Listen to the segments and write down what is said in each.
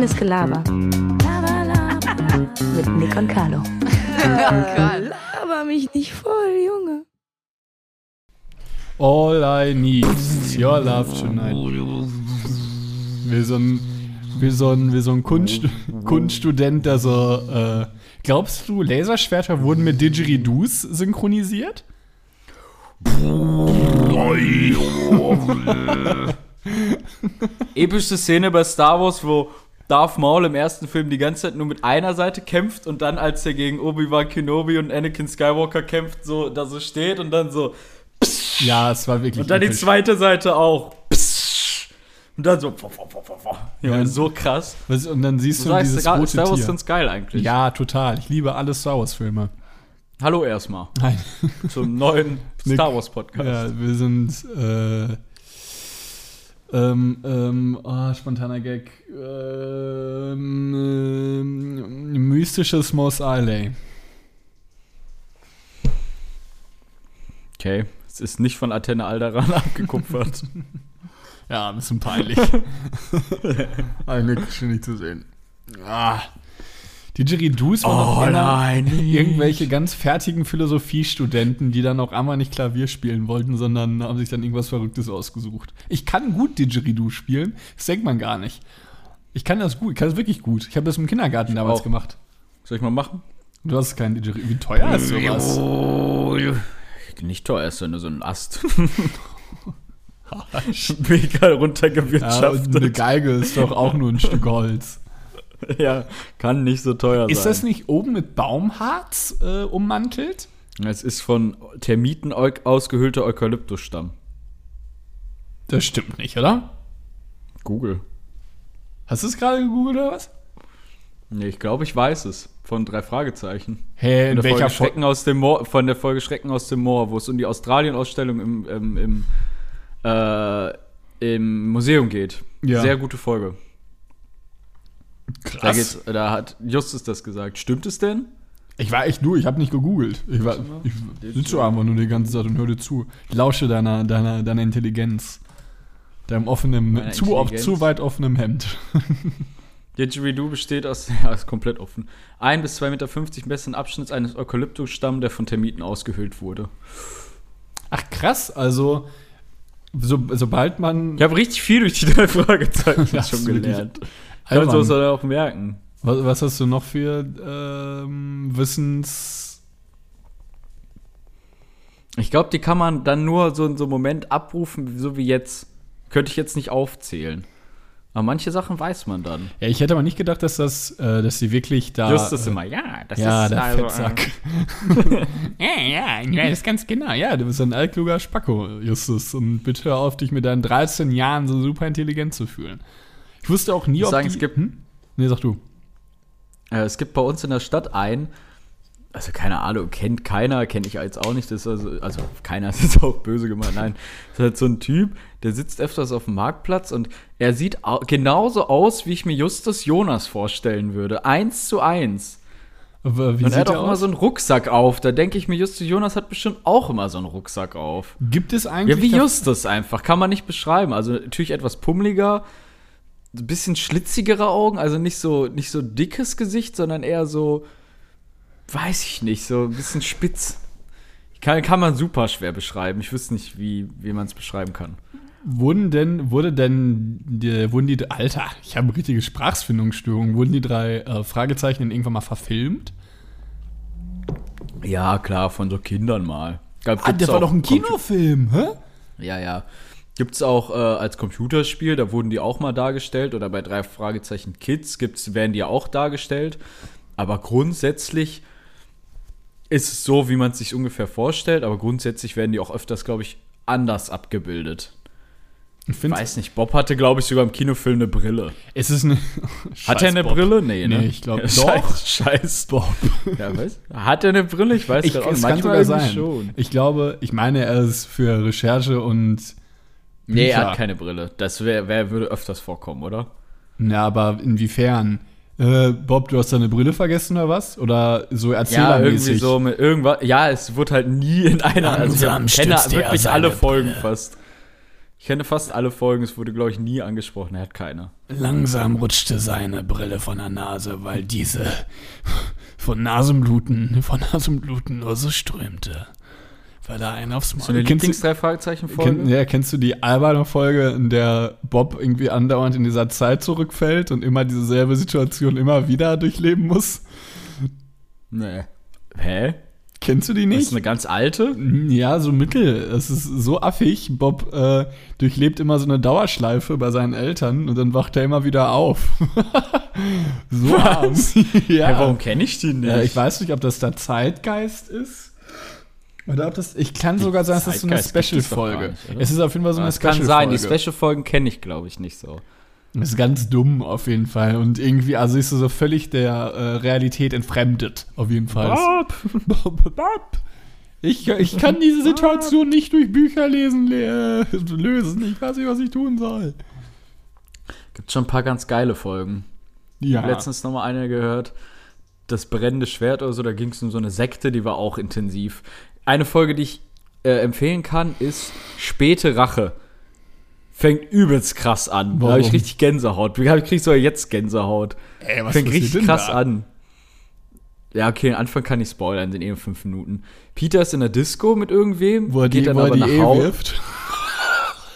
Reines Gelaber. Mit Nick und Carlo. Laber mich nicht voll, Junge. All I need is your love tonight. Wie so ein, wie so ein, wie so ein Kunst, Kunststudent, der so. Äh, glaubst du, Laserschwerter wurden mit Didgeridoos synchronisiert? Epische Szene bei Star Wars, wo Darth Maul im ersten Film die ganze Zeit nur mit einer Seite kämpft und dann, als er gegen Obi-Wan Kenobi und Anakin Skywalker kämpft, so da so steht und dann so. Ja, es war wirklich. Und dann die zweite Seite auch. Und dann so. Ja, Ja. so krass. Was- Und dann siehst Du du, dieses Star rote Wars ist Tier. ganz geil eigentlich. Ja, total. Ich liebe alle Star Wars-Filme. Hallo erstmal Nein. zum neuen. Star Wars Podcast. Ja, wir sind. Äh, ähm, ähm, oh, spontaner Gag. Ähm, ähm, mystisches Mos Eisley. Okay, es ist nicht von Athene Alderan abgekupfert. Ja, ein bisschen peinlich. Eigentlich schwierig zu sehen. Ah. Didgeridoos waren auch immer irgendwelche ganz fertigen Philosophiestudenten, die dann auch einmal nicht Klavier spielen wollten, sondern haben sich dann irgendwas Verrücktes ausgesucht. Ich kann gut Didgeridoo spielen, das denkt man gar nicht. Ich kann das gut, ich kann das wirklich gut. Ich habe das im Kindergarten damals auch. gemacht. Soll ich mal machen? Du hast kein Didgeridoo. Wie teuer ist sowas? Nicht teuer, ist ja nur so ein Ast. Mega Ja, runtergewirtschaftet. und eine Geige ist doch auch nur ein Stück Holz. Ja, kann nicht so teuer Ist sein. das nicht oben mit Baumharz äh, ummantelt? Es ist von Termiten ausgehöhlter Eukalyptusstamm. Das stimmt nicht, oder? Google. Hast du es gerade gegoogelt oder was? Nee, ich glaube, ich weiß es. Von drei Fragezeichen. Hä, Von in der, welcher Folge Folge? Schrecken aus dem Moor, von der Folge Schrecken aus dem Moor, wo es um die Australien-Ausstellung im, im, im, äh, im Museum geht. Ja. Sehr gute Folge. Da, Krass. geht's, da hat Justus das gesagt. Stimmt es denn? Ich war echt nur, ich habe nicht gegoogelt. Ich, war, ich sitze einfach nur die ganze Zeit und höre dir zu. Ich lausche deiner, deiner, deiner Intelligenz. Deinem offenen, zu, oft, zu weit offenem Hemd. Didgeridoo besteht aus, ja, ist komplett offen, 1 bis 2,50 Meter besten Abschnitts eines Eukalyptusstamms, der von Termiten ausgehöhlt wurde. Ach krass, also so, sobald man. Ich habe richtig viel durch die drei Fragezeichen schon ist wirklich so albern. soll er auch merken. was, was hast du noch für ähm, Wissens. Ich glaube, die kann man dann nur so in so einem Moment abrufen, so wie jetzt. Könnte ich jetzt nicht aufzählen. Aber manche Sachen weiß man dann. Ja, ich hätte aber nicht gedacht, dass das, äh, dass sie wirklich da. Justus äh, immer, ja, das Ja, ist der also, Fettsack. ja, ja, ich weiß ganz genau. Ja, du bist ein altkluger Spacko, Justus. Und bitte hör auf, dich mit deinen 13 Jahren so super intelligent zu fühlen. Ich wusste auch nie, Ich ob sagen, die, es gibt- Hm? Nee, sag du. Äh, es gibt bei uns in der Stadt einen, also keine Ahnung, kennt keiner, kenne ich jetzt auch nicht, das ist also, also keiner ist auch böse gemeint, nein. Das ist halt so ein Typ, der sitzt öfters auf dem Marktplatz und er sieht au genauso aus, wie ich mir Justus Jonas vorstellen würde. Eins zu eins. Aber Wie und er hat auch immer so einen Rucksack auf. Da denke ich mir, Justus Jonas hat bestimmt auch immer so einen Rucksack auf. Gibt es eigentlich. Ja, wie Justus einfach. Kann man nicht beschreiben. Also natürlich etwas pummeliger, ein bisschen schlitzigere Augen, also nicht so, nicht so dickes Gesicht, sondern eher so, weiß ich nicht, so ein bisschen spitz. Kann, kann man super schwer beschreiben. Ich wüsste nicht, wie, wie man es beschreiben kann. Wurden denn, wurde denn, die, wurden die, Alter, ich habe eine richtige Sprachfindungsstörung. Wurden die drei äh, Fragezeichen denn irgendwann mal verfilmt? Ja, klar, von so Kindern mal. Gab, Ah, der war doch ein Kinofilm, hä? Ja, ja. Gibt's auch äh, als Computerspiel, da wurden die auch mal dargestellt. Oder bei drei Fragezeichen Kids gibt's, werden die auch dargestellt. Aber grundsätzlich ist es so, wie man es sich ungefähr vorstellt. Aber grundsätzlich werden die auch öfters, glaube ich, anders abgebildet. Ich weiß nicht, Bob hatte, glaube ich, sogar im Kinofilm eine Brille. es ist eine. Hat er eine Bob. Brille? Nee, ne? Nee, ich glaube, Scheiß, doch. Scheiß Bob. Ja, was? Hat er eine Brille? Ich weiß Ich, gar es nicht. kann sogar sein. schon. Ich glaube, ich meine, er ist für Recherche und. Nee, er Bücher. hat keine Brille. Das wär, wär, würde öfters vorkommen, oder? Ja, aber inwiefern? Äh, Bob, du hast deine Brille vergessen oder was? Oder so Ja, erzählermäßig? irgendwie so mit irgendwas. Ja, es wurde halt nie in einer. Also ich kenne wirklich alle Folgen fast. Ich kenne fast alle Folgen, es wurde, glaube ich, nie angesprochen. Er hat keine. Langsam rutschte seine Brille von der Nase, weil diese von Nasenbluten, von Nasenbluten nur so strömte. Weil da einer aufs Maul. So eine Kennst du- Lieblings drei Fragezeichen Folge. Kenn, ja, kennst du die alberne Folge, in der Bob irgendwie andauernd in dieser Zeit zurückfällt und immer dieselbe Situation immer wieder durchleben muss? nee. Hä? Kennst du die Das nicht? ist eine ganz alte? Ja, so mittel. Es ist so affig. Bob äh, durchlebt immer so eine Dauerschleife bei seinen Eltern und dann wacht er immer wieder auf. so arm. ja. Hä, warum kenne ich die nicht? Ja, ich weiß nicht, ob das da Zeitgeist ist. Oder ob das. Ich kann sogar sagen, es ist so eine Special-Folge. Es ist auf jeden Fall so eine das kann sein. Die Special-Folge. Special-Folgen kenne ich, glaube ich, nicht so. Ist ganz dumm auf jeden Fall. Und irgendwie, also ist so völlig der äh, Realität entfremdet. Auf jeden Fall. Bob, Bob. Ich, ich kann diese Situation nicht durch Bücher lesen, le lösen. Ich weiß nicht, was ich tun soll. Gibt schon ein paar ganz geile Folgen. Ich Ja. habe letztens noch mal eine gehört, das brennende Schwert oder so, da ging es um so eine Sekte, die war auch intensiv. Eine Folge, die ich äh, empfehlen kann, ist Späte Rache. Fängt übelst krass an. Da habe ich Warum? richtig Gänsehaut. Ich krieg sogar jetzt Gänsehaut. Ey, was Fängt richtig krass da? an. Ja, okay, den Anfang kann ich spoilern, sind eh nur fünf Minuten. Peter ist in der Disco mit irgendwem, Wo er geht die, dann wo er aber die nach eh Hause.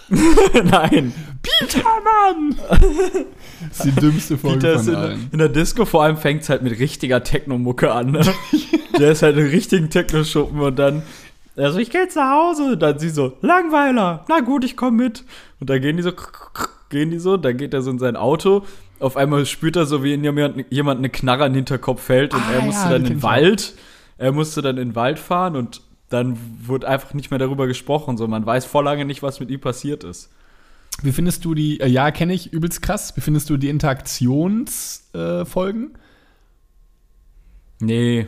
Nein, Peter, Mann! das ist die dümmste Folge Peter von in, allen. in der Disco, vor allem fängt es halt mit richtiger Techno-Mucke an. Ne? der ist halt im richtigen Techno-Schuppen und dann, also ich geh jetzt nach Hause. Und dann sie so, Langweiler, na gut, ich komm mit. Und dann gehen die so, gehen die so, dann geht er so in sein Auto. Auf einmal spürt er so, wie in jemand, jemand eine Knarre in den Hinterkopf fällt und Ah, er ja, musste die dann in den. Wald. Er musste dann in den Wald fahren und dann wurde einfach nicht mehr darüber gesprochen. So, man weiß vor lange nicht, was mit ihm passiert ist. Wie findest du die, äh, ja, kenne ich, übelst krass. Wie findest du die Interaktionsfolgen? Äh? Nee.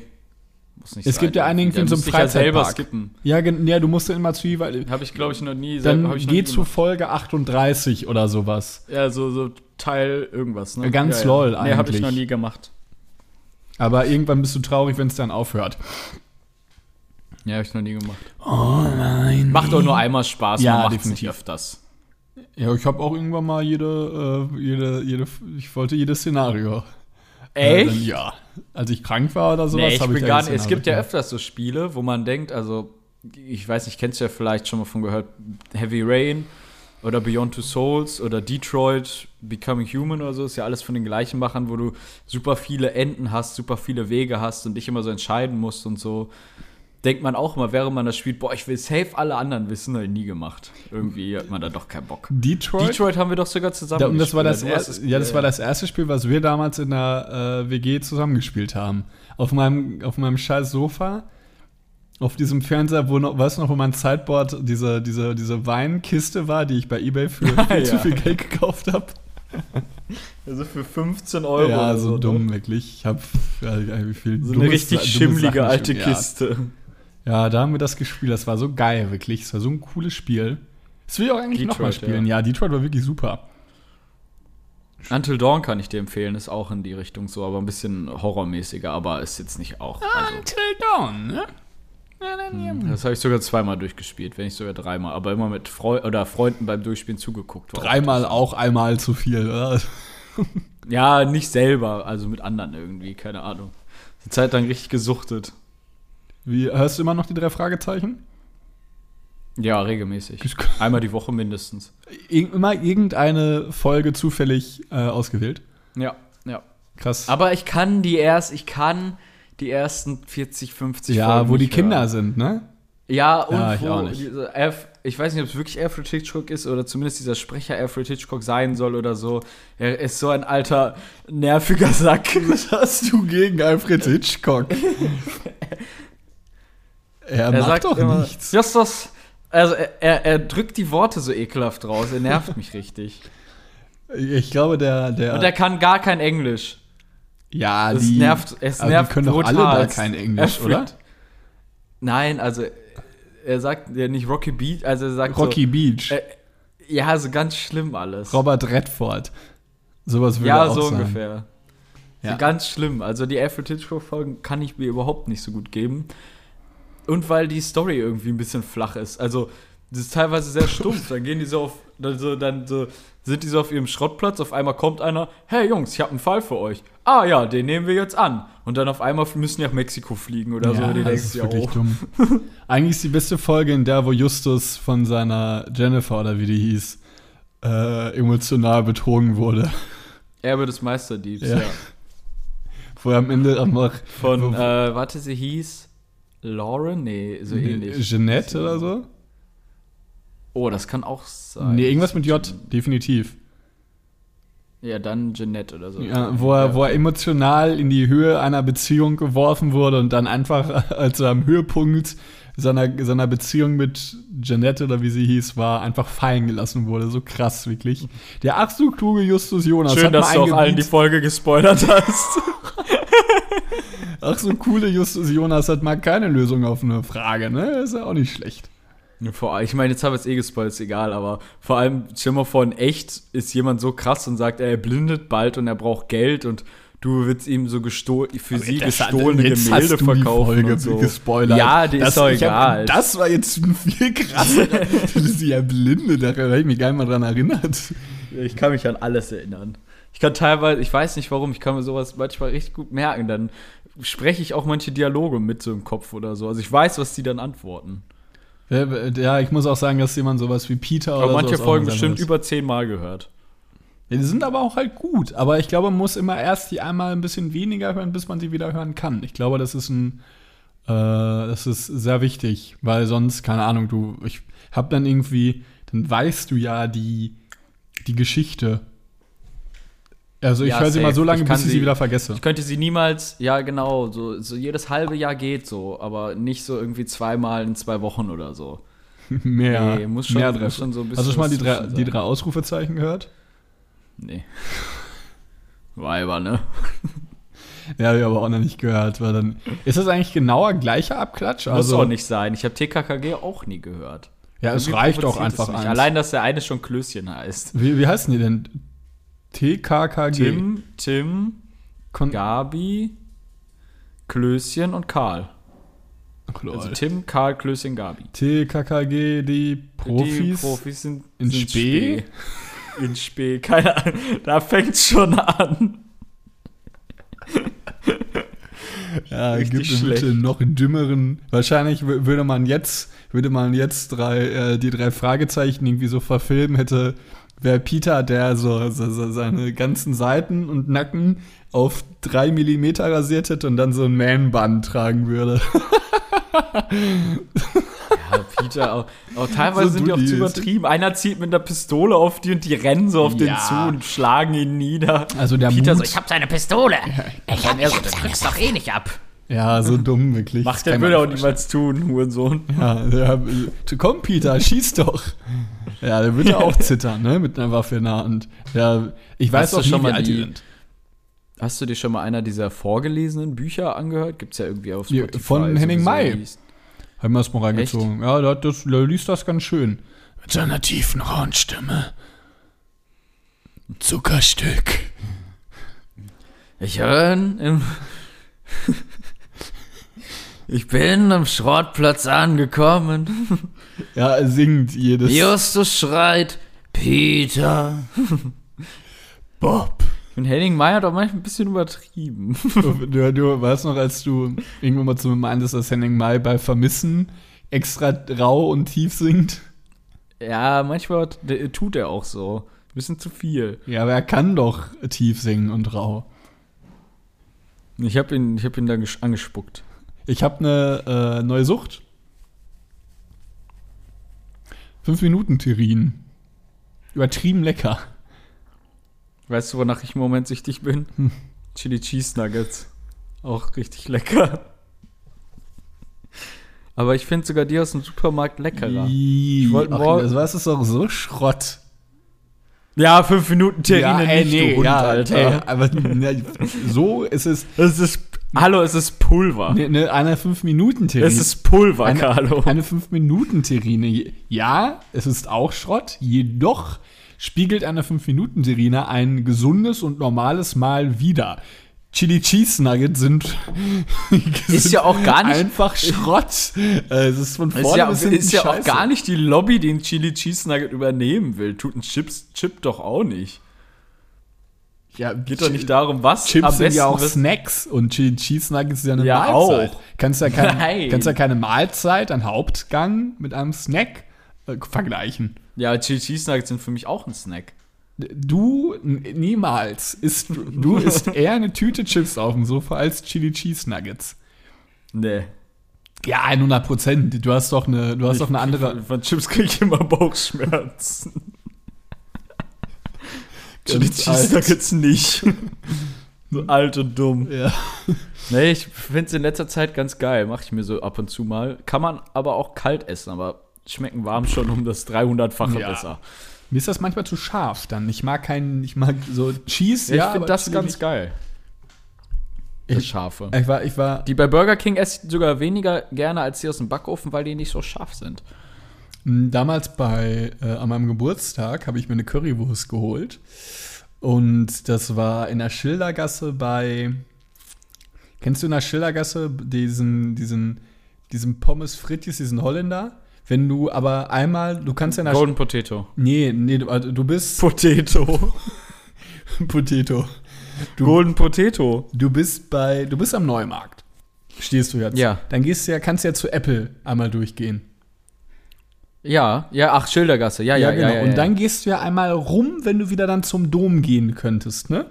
Muss nicht Es sein, gibt ja einigen irgendwie. Film Da zum ich ja selber Freizeitpark. skippen. ja, gen- ja, du musst immer zu jeweils. Habe ich, glaube ich, noch nie. Dann ich noch geh zu. Folge 38 oder sowas. Ja, so, so Teil irgendwas, ne? Ganz ja, lol Nee, habe ich eigentlich. noch nie gemacht. Aber irgendwann bist du traurig, wenn es dann aufhört. Ja, habe ich noch nie gemacht. Oh nein. Macht auch nur einmal Spaß, Ja, man macht definitiv. nicht öfters. Ja, ich habe auch irgendwann mal jede, äh, jede, jede, ich wollte jedes Szenario. Äh, Echt? dann, ja. Als ich krank war oder sowas, nee, ich habe bin da gar nicht. Es gibt ja öfters so Spiele, wo man denkt, also, ich weiß nicht, kennst du ja vielleicht schon mal von gehört, Heavy Rain oder Beyond Two Souls oder Detroit, Becoming Human oder so, ist ja alles von den gleichen Machern, wo du super viele Enden hast, super viele Wege hast und dich immer so entscheiden musst und so. Denkt man auch immer, während man das spielt, boah, ich will safe alle anderen wissen, habe ich nie gemacht. Irgendwie hat man da doch keinen Bock. Detroit. Detroit haben wir doch sogar zusammen Da, und das war das, gespielt. erste, ja, das war das erste Spiel, was wir damals in der äh, WG zusammengespielt haben. Auf meinem, auf meinem scheiß Sofa, auf diesem Fernseher, wo noch, weißt du noch, wo mein Sideboard diese, diese, diese Weinkiste war, die ich bei Ebay für viel zu Ja. viel Geld gekauft habe. Also für 15 Euro. Ja, oder so ne? dumm, wirklich. Ich habe ja, wie viel So eine richtig schimmlige alte. Kiste. Ja. Ja, da haben wir das gespielt. Das war so geil, wirklich. Es war so ein cooles Spiel. Das will ich auch eigentlich nochmal spielen. Ja. Detroit war wirklich super. Until Dawn kann ich dir empfehlen, ist auch in die Richtung so, aber ein bisschen horrormäßiger, aber ist jetzt nicht auch. Also, Until Dawn, ne? das habe ich sogar zweimal durchgespielt, wenn nicht sogar dreimal, aber immer mit Freu oder Freunden beim Durchspielen zugeguckt. Dreimal auch einmal zu viel, oder? Ja, nicht selber, also mit anderen irgendwie, keine Ahnung. Die Zeit lang richtig gesuchtet. Wie, hörst du immer noch die drei Fragezeichen? Ja, regelmäßig. Einmal die Woche mindestens. Ir immer irgendeine Folge zufällig äh, ausgewählt. Ja, ja. Krass. Aber ich kann die erst, ich kann die ersten 40, 50 ja, Folgen wo die Kinder hören. sind, ne? Ja, und Ja, ich wo auch nicht. Alf, ich weiß nicht, ob es wirklich Alfred Hitchcock ist oder zumindest dieser Sprecher Alfred Hitchcock sein soll oder so. Er ist so ein alter, nerviger Sack. Was hast du gegen Alfred Hitchcock? er, er macht sagt doch immer, nichts. Justus, also er, er, drückt die Worte so ekelhaft raus. Er nervt mich richtig. Ich glaube, der, der, Und er kann gar kein Englisch. ja, Es die, nervt, es aber nervt die können doch alle da kein Englisch, Er oder? Nein, also er sagt ja nicht Rocky Beach, also er sagt Rocky Beach, so, äh, ja, so ganz schlimm alles. Robert Redford. Sowas würde ja, er auch so sagen. ungefähr. Ja. So ganz schlimm. Also die Alfred Hitchcock-Folgen kann ich mir überhaupt nicht so gut geben. Und weil die Story irgendwie ein bisschen flach ist. Also Das ist teilweise sehr stumpf. Dann gehen die so auf, dann so, dann so, sind die so auf ihrem Schrottplatz. Auf einmal kommt einer, hey Jungs, ich habe einen Fall für euch. Ah ja, den nehmen wir jetzt an. Und dann auf einmal müssen die nach Mexiko fliegen oder so. Die das ist wirklich dumm. Eigentlich ist die beste Folge in der, wo Justus von seiner Jennifer oder wie die hieß, äh, emotional betrogen wurde. Erbe des Meisterdiebs, Ja. ja. Wo er am Ende einfach Von, wo- äh, warte, sie hieß Lauren? Nee, so ähnlich. Jeanette oder so? Oh, das kann auch sein. Nee, irgendwas mit J, definitiv. Ja, dann Jeanette oder so. Ja, wo, er, wo er emotional in die Höhe einer Beziehung geworfen wurde und dann einfach, als er am Höhepunkt seiner, seiner Beziehung mit Jeanette oder wie sie hieß, war, einfach fallen gelassen wurde. So krass, wirklich. Der ach so kluge Justus Jonas Schön, hat dass du auch allen die Folge gespoilert hast. ach so coole Justus Jonas hat mal keine Lösung auf eine Frage, ne? Ist ja auch nicht schlecht. Vor, ich meine, jetzt habe ich es eh gespoilt, ist egal, aber vor allem, stell mal vor, in echt ist jemand so krass und sagt, er blindet bald und er braucht Geld und du willst ihm so gestohl für sie Das hat- gestohlene Gemälde hast du die verkaufen Folge und so. gespoilert. Ja, die das, ist doch egal. Hab, das war jetzt viel krasser. ist ja blinde, da habe ich mich gar nicht mal dran erinnert. Ich kann mich an alles erinnern. Ich kann teilweise, ich weiß nicht warum, ich kann mir sowas manchmal richtig gut merken. Dann spreche ich auch manche Dialoge mit so im Kopf oder so. Also ich weiß, was die dann antworten. Ja, ich muss auch sagen, dass jemand sowas wie Peter Aber oder manche Folgen bestimmt sein über zehnmal gehört. Ja, die sind aber auch halt gut. Aber ich glaube, man muss immer erst die einmal ein bisschen weniger hören, bis man sie wieder hören kann. Ich glaube, das ist ein, äh, das ist sehr wichtig, weil sonst, keine Ahnung, du, ich hab dann irgendwie, dann weißt du ja die, die Geschichte. Also ich Ja, höre sie mal so lange, bis ich sie sie- wieder vergesse. Ich könnte sie niemals, ja genau, so, so jedes halbe Jahr geht so, aber nicht so irgendwie zweimal in zwei Wochen oder so. mehr, Nee, muss schon- mehr muss schon so ein bisschen Hast du schon mal die drei, die drei Ausrufezeichen gehört? Nee. Weiber, ne? Ja, habe ich aber auch noch nicht gehört, weil dann. Ist das eigentlich genauer gleicher Abklatsch? Muss Also, auch nicht sein. Ich habe TKKG auch nie gehört. Ja, es reicht auch einfach eins. Allein, dass der eine schon Klößchen heißt. Wie, wie heißen die denn? TKKG. Tim, Tim, Kon Gabi, Klößchen und Karl. Ach. Also Tim, Karl, Klößchen, Gabi. TKKG, die Profis. Die Profis sind in sind Spee? Spee. In Spee, keine Ahnung. Da fängt's schon an. ja, richtig gibt es bitte noch dümmeren. Wahrscheinlich wür- würde man jetzt, würde man jetzt drei, äh, die drei Fragezeichen irgendwie so verfilmen, hätte wäre Peter, der so, so, so seine ganzen Seiten und Nacken auf drei Millimeter rasiert hätte und dann so ein Man-Band tragen würde. Ja, Peter, auch, auch teilweise So sind die auch zu ist. übertrieben. Einer zieht mit einer Pistole auf die und die rennen so auf den Ja. zu und schlagen ihn nieder. Also der Peter Mut, so, ich hab seine Pistole. Ich hab, Er ich so, hab du seine kriegst doch eh nicht ab. Ja, so dumm, wirklich. Macht der würde auch niemals tun, Hurensohn. Ja, der, äh, komm, Peter, schieß doch. Ja, der wird ja auch zittern, ne, mit einer Waffe in der Hand. Ja, ich weiß auch schon schon mal, die. Hast du dir schon mal einer dieser vorgelesenen Bücher angehört? Gibt's ja irgendwie auf Spotify. von Henning May. Haben wir es mal reingezogen. Ja, der, das, der liest das ganz schön. Mit seiner tiefen, rauen Stimme. Zuckerstück. Ich bin im Ich bin am Schrottplatz angekommen. Ja, er singt jedes. Justus schreit, Peter. Bob. Und Henning May hat auch manchmal ein bisschen übertrieben. Du, du weißt noch, als du irgendwann mal zu mir meintest, dass Henning Mai bei Vermissen extra rau und tief singt. Ja, manchmal tut er auch so. Ein bisschen zu viel. Ja, aber er kann doch tief singen und rau. Ich habe ihn, ich hab ihn da angespuckt. Ich habe eine äh, neue Sucht. Fünf Minuten Terrin. Übertrieben lecker. Weißt du, wonach ich im Moment süchtig bin? Hm. Chili Cheese Nuggets. Auch richtig lecker. Aber ich finde sogar die aus dem Supermarkt leckerer. Ich wollte morgen- Das war es ist doch so Schrott. Ja, fünf Minuten Terrine nicht, du Hund, Alter. ey, aber ne, so ist es. Es ist, hallo, es ist Pulver. Ne, ne, eine 5 Minuten Terrine. es ist Pulver, eine, Carlo. eine 5 Minuten Terrine. Ja, es ist auch Schrott. Jedoch spiegelt eine 5 Minuten Terrine ein gesundes und normales Mahl wider. Chili Cheese Nuggets sind, ist ja auch gar nicht einfach Schrott. Äh, es ist von vorne ist ja, bis ist hinten ja auch gar nicht die Lobby, die ein Chili Cheese Nugget übernehmen will. Tut ein Chips, Chip doch auch nicht. Ja, Geht doch nicht darum, was Chips sind ja auch Snacks und Chili Cheese Nuggets ist ja eine Ja, Mahlzeit. auch. Kannst ja, kein, Nein. kannst ja keine Mahlzeit, einen Hauptgang mit einem Snack äh, vergleichen. Ja, Chili Cheese Nuggets sind für mich auch ein Snack. Du niemals isst du isst eher eine Tüte Chips auf dem Sofa als Chili Cheese Nuggets. Nee. Ja, 100 Prozent. Du hast doch eine, du hast doch eine andere. Von Chips kriege ich immer Bauchschmerzen. Chili Cheese. Nuggets nicht. so alt und dumm. Ja. Nee, ich finde es in letzter Zeit ganz geil. Mache ich mir so ab und zu mal. Kann man aber auch kalt essen, aber schmecken warm schon um das 300-fache Ja. besser. Mir ist das manchmal zu scharf dann. Ich mag keinen, ich mag so Cheese. Ja, Ja, ich finde das ganz nicht. geil. Das Ich- Scharfe. Ich war, ich war Die bei Burger King esse ich sogar weniger gerne als die aus dem Backofen, weil die nicht so scharf sind. M, damals bei, äh, an meinem Geburtstag habe ich mir eine Currywurst geholt. Und das war in der Schildergasse bei. Kennst du in der Schildergasse diesen, diesen, diesen Pommes Frites, diesen Holländer? Wenn du aber einmal, du kannst ja der Golden Potato. Nee, nee, du, also du bist Potato. Potato. Du, Golden Potato. du bist bei, du bist am Neumarkt. Stehst du jetzt? Ja. Dann gehst du ja, kannst du ja zu Apple einmal durchgehen. Ja, ja, ach, Schildergasse. Ja, ja, ja. genau. ja, Und ja. dann gehst du ja einmal rum, wenn du wieder dann zum Dom gehen könntest, ne?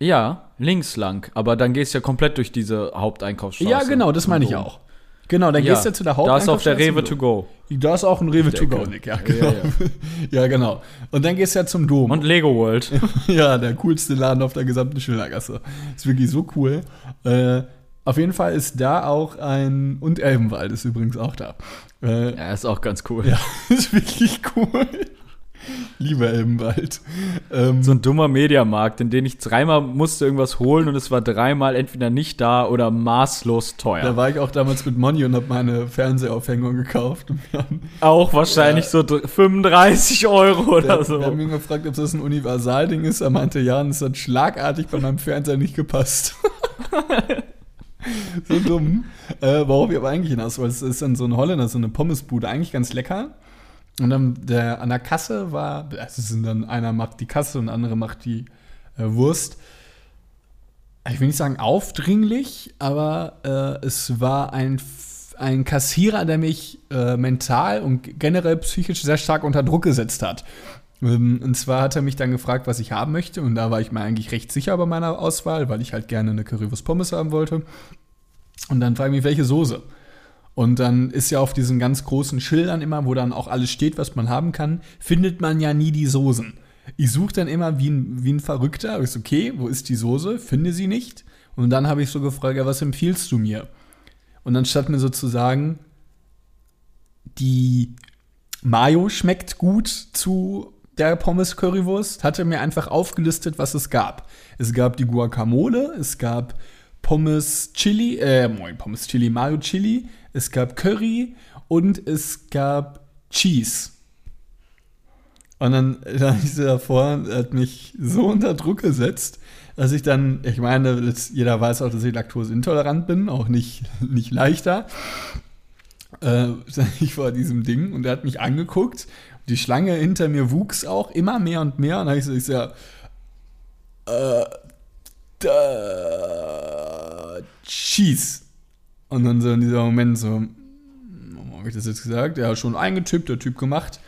Ja, links lang. Aber dann gehst du ja komplett durch diese Haupteinkaufsstraße. Ja, genau, das meine ich auch. Genau, dann Ja, gehst du ja zu der Da ist auch der Haupteinkaufsstraße Rewe to go. Da ist auch ein Rewe to go. Nick, ja, Ja, genau. ja, Ja, genau. Und dann gehst du ja zum Dom. Und Lego World. Ja, der coolste Laden auf der gesamten Schildergasse. Ist wirklich so cool. Äh, auf jeden Fall ist da auch ein. Und Elbenwald ist übrigens auch da. Äh, ja, ist auch ganz cool. ja, ist wirklich cool. Lieber Elbenwald. Ähm, So ein dummer Mediamarkt, in den ich dreimal musste irgendwas holen und es war dreimal entweder nicht da oder maßlos Da teuer. war ich auch damals mit Moni und habe meine Fernsehaufhängung gekauft. Wir Auch wahrscheinlich so dr- 35 Euro oder wir so. haben ihn gefragt, ob das ein Universalding ist. Er meinte, ja, und es hat schlagartig bei meinem Fernseher nicht gepasst. so dumm. Äh, worauf ich aber eigentlich hinaus wollte, es ist dann so ein Holländer, so eine Pommesbude, eigentlich ganz lecker. Und dann der, an der Kasse war, also sind dann einer macht die Kasse und der andere macht die äh, Wurst. Ich will nicht sagen aufdringlich, aber äh, es war ein, ein Kassierer, der mich äh, mental und generell psychisch sehr stark unter Druck gesetzt hat. Ähm, Und zwar hat er mich dann gefragt, was ich haben möchte. Und da war ich mir eigentlich recht sicher bei meiner Auswahl, weil ich halt gerne eine Currywurst Pommes haben wollte. Und dann frage ich mich, welche Soße? Und dann ist ja auf diesen ganz großen Schildern immer, wo dann auch alles steht, was man haben kann, findet man ja nie die Soßen. Ich suche dann immer wie ein, wie ein Verrückter. Ich so, okay, wo ist die Soße? Finde sie nicht. Und dann habe ich so gefragt, ja, was empfiehlst du mir? Und dann statt mir so zu sagen, die Mayo schmeckt gut zu der Pommes Currywurst, hat er mir einfach aufgelistet, was es gab. Es gab die Guacamole, es gab Pommes Chili, äh, moin, Pommes Chili, Mayo Chili, es gab Curry und es gab Cheese. Und dann, dann ich so davor, er hat mich so unter Druck gesetzt, dass ich dann, ich meine, jeder weiß auch, dass ich laktoseintolerant bin, auch nicht, nicht leichter. Äh, ich vor diesem Ding und er hat mich angeguckt. Die Schlange hinter mir wuchs auch immer mehr und mehr. Und dann habe ich so, ich so, ja, äh, da, Cheese. Und dann so in dieser Moment so, warum habe ich das jetzt gesagt? Ja, schon eingetippt, der Typ gemacht.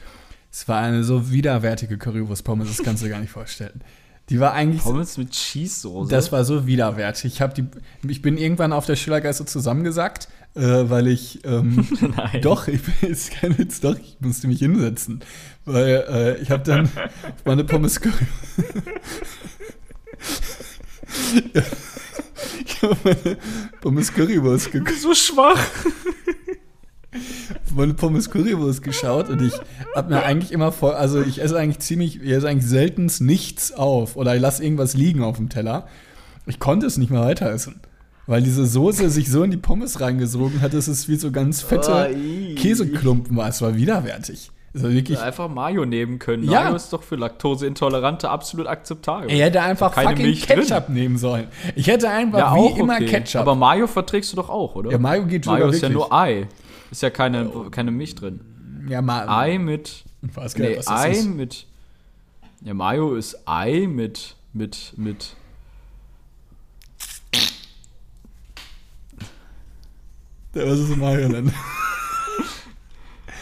Es war eine so widerwärtige Currywurst-Pommes, das kannst du dir gar nicht vorstellen. Die war eigentlich Pommes mit Cheese-Soße. das war so widerwärtig. Ich, hab die, ich bin irgendwann auf der Schillergeiste zusammengesackt, äh, weil ich. Ähm, Nein. Doch, ich bin ist kein Witz, doch, ich musste mich hinsetzen. Weil äh, ich habe dann meine Pommes Curry. ich habe meine Pommes Currywurst geguckt so schwach. Meine Pommes Currywurst geschaut und ich habe mir eigentlich immer vor, also ich esse eigentlich ziemlich, ich esse eigentlich seltenst nichts auf oder ich lasse irgendwas liegen auf dem Teller. Ich konnte es nicht mehr weiter essen, weil diese Soße sich so in die Pommes reingesogen hat, dass es wie so ganz fette Oh. Käseklumpen war. Es war widerwärtig. Also wirklich. Einfach Mayo nehmen können. Ja. Mayo ist doch für Laktoseintolerante absolut akzeptabel. Er hätte einfach fucking Milch drin. Ketchup nehmen sollen. Ich hätte einfach ja, wie immer okay. Ketchup. Aber Mayo verträgst du doch auch, oder? ja, Mayo geht Mayo ist ja wirklich. nur Ei. Ist ja keine, keine Milch drin. Ja, Ma Ei mit. Gar nicht, Nee, was Ei ist. mit. Ja, Mayo ist Ei mit. mit. mit. Was ist Mayo denn?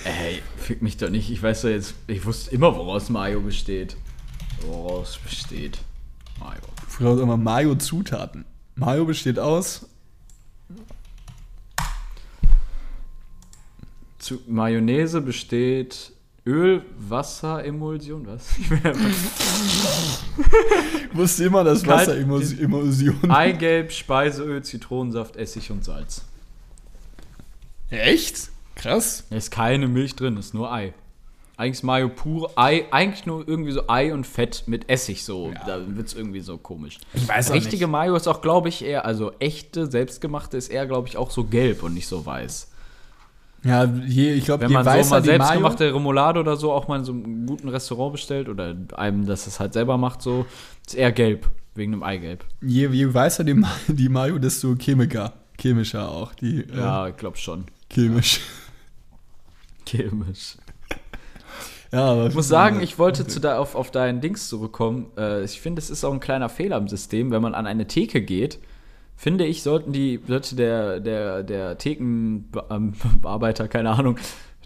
Ey, fick mich doch nicht. Ich weiß doch jetzt. Ich wusste immer, woraus Mayo besteht. Woraus besteht Mayo. Früher immer Mayo-Zutaten. Mayo besteht aus. Zu Mayonnaise besteht Öl, Wasser, Emulsion, was? Ich wusste immer, dass Wasser Emulsion. Eigelb, Speiseöl, Zitronensaft, Essig und Salz. Echt? Krass. Da ist keine Milch drin, ist nur Ei. Eigentlich ist Mayo pur Ei, eigentlich nur irgendwie so Ei und Fett mit Essig so. Da wird es irgendwie so komisch. Ich weiß auch Richtige Mayo ist auch, glaube ich, eher, also echte, selbstgemachte ist eher, glaube ich, auch so gelb und nicht so weiß. Ja, je, ich glaube, Wenn je man so weißer mal die Mayo, selbstgemachte Remoulade oder so auch mal in so einem guten Restaurant bestellt oder einem, das es halt selber macht, so, ist eher gelb, wegen dem Eigelb. je, je weißer die, die Mayo, desto chemiker. Chemischer auch. Die, äh, Ja, ich glaube schon. chemisch. Chemisch. Ja, aber Ich muss sagen, ich wollte zu da auf, auf deinen Dings zurückkommen. Äh, ich finde, es ist auch ein kleiner Fehler im System, wenn man an eine Theke geht. Finde ich, sollten die, sollte der, der, der Thekenbearbeiter, keine Ahnung,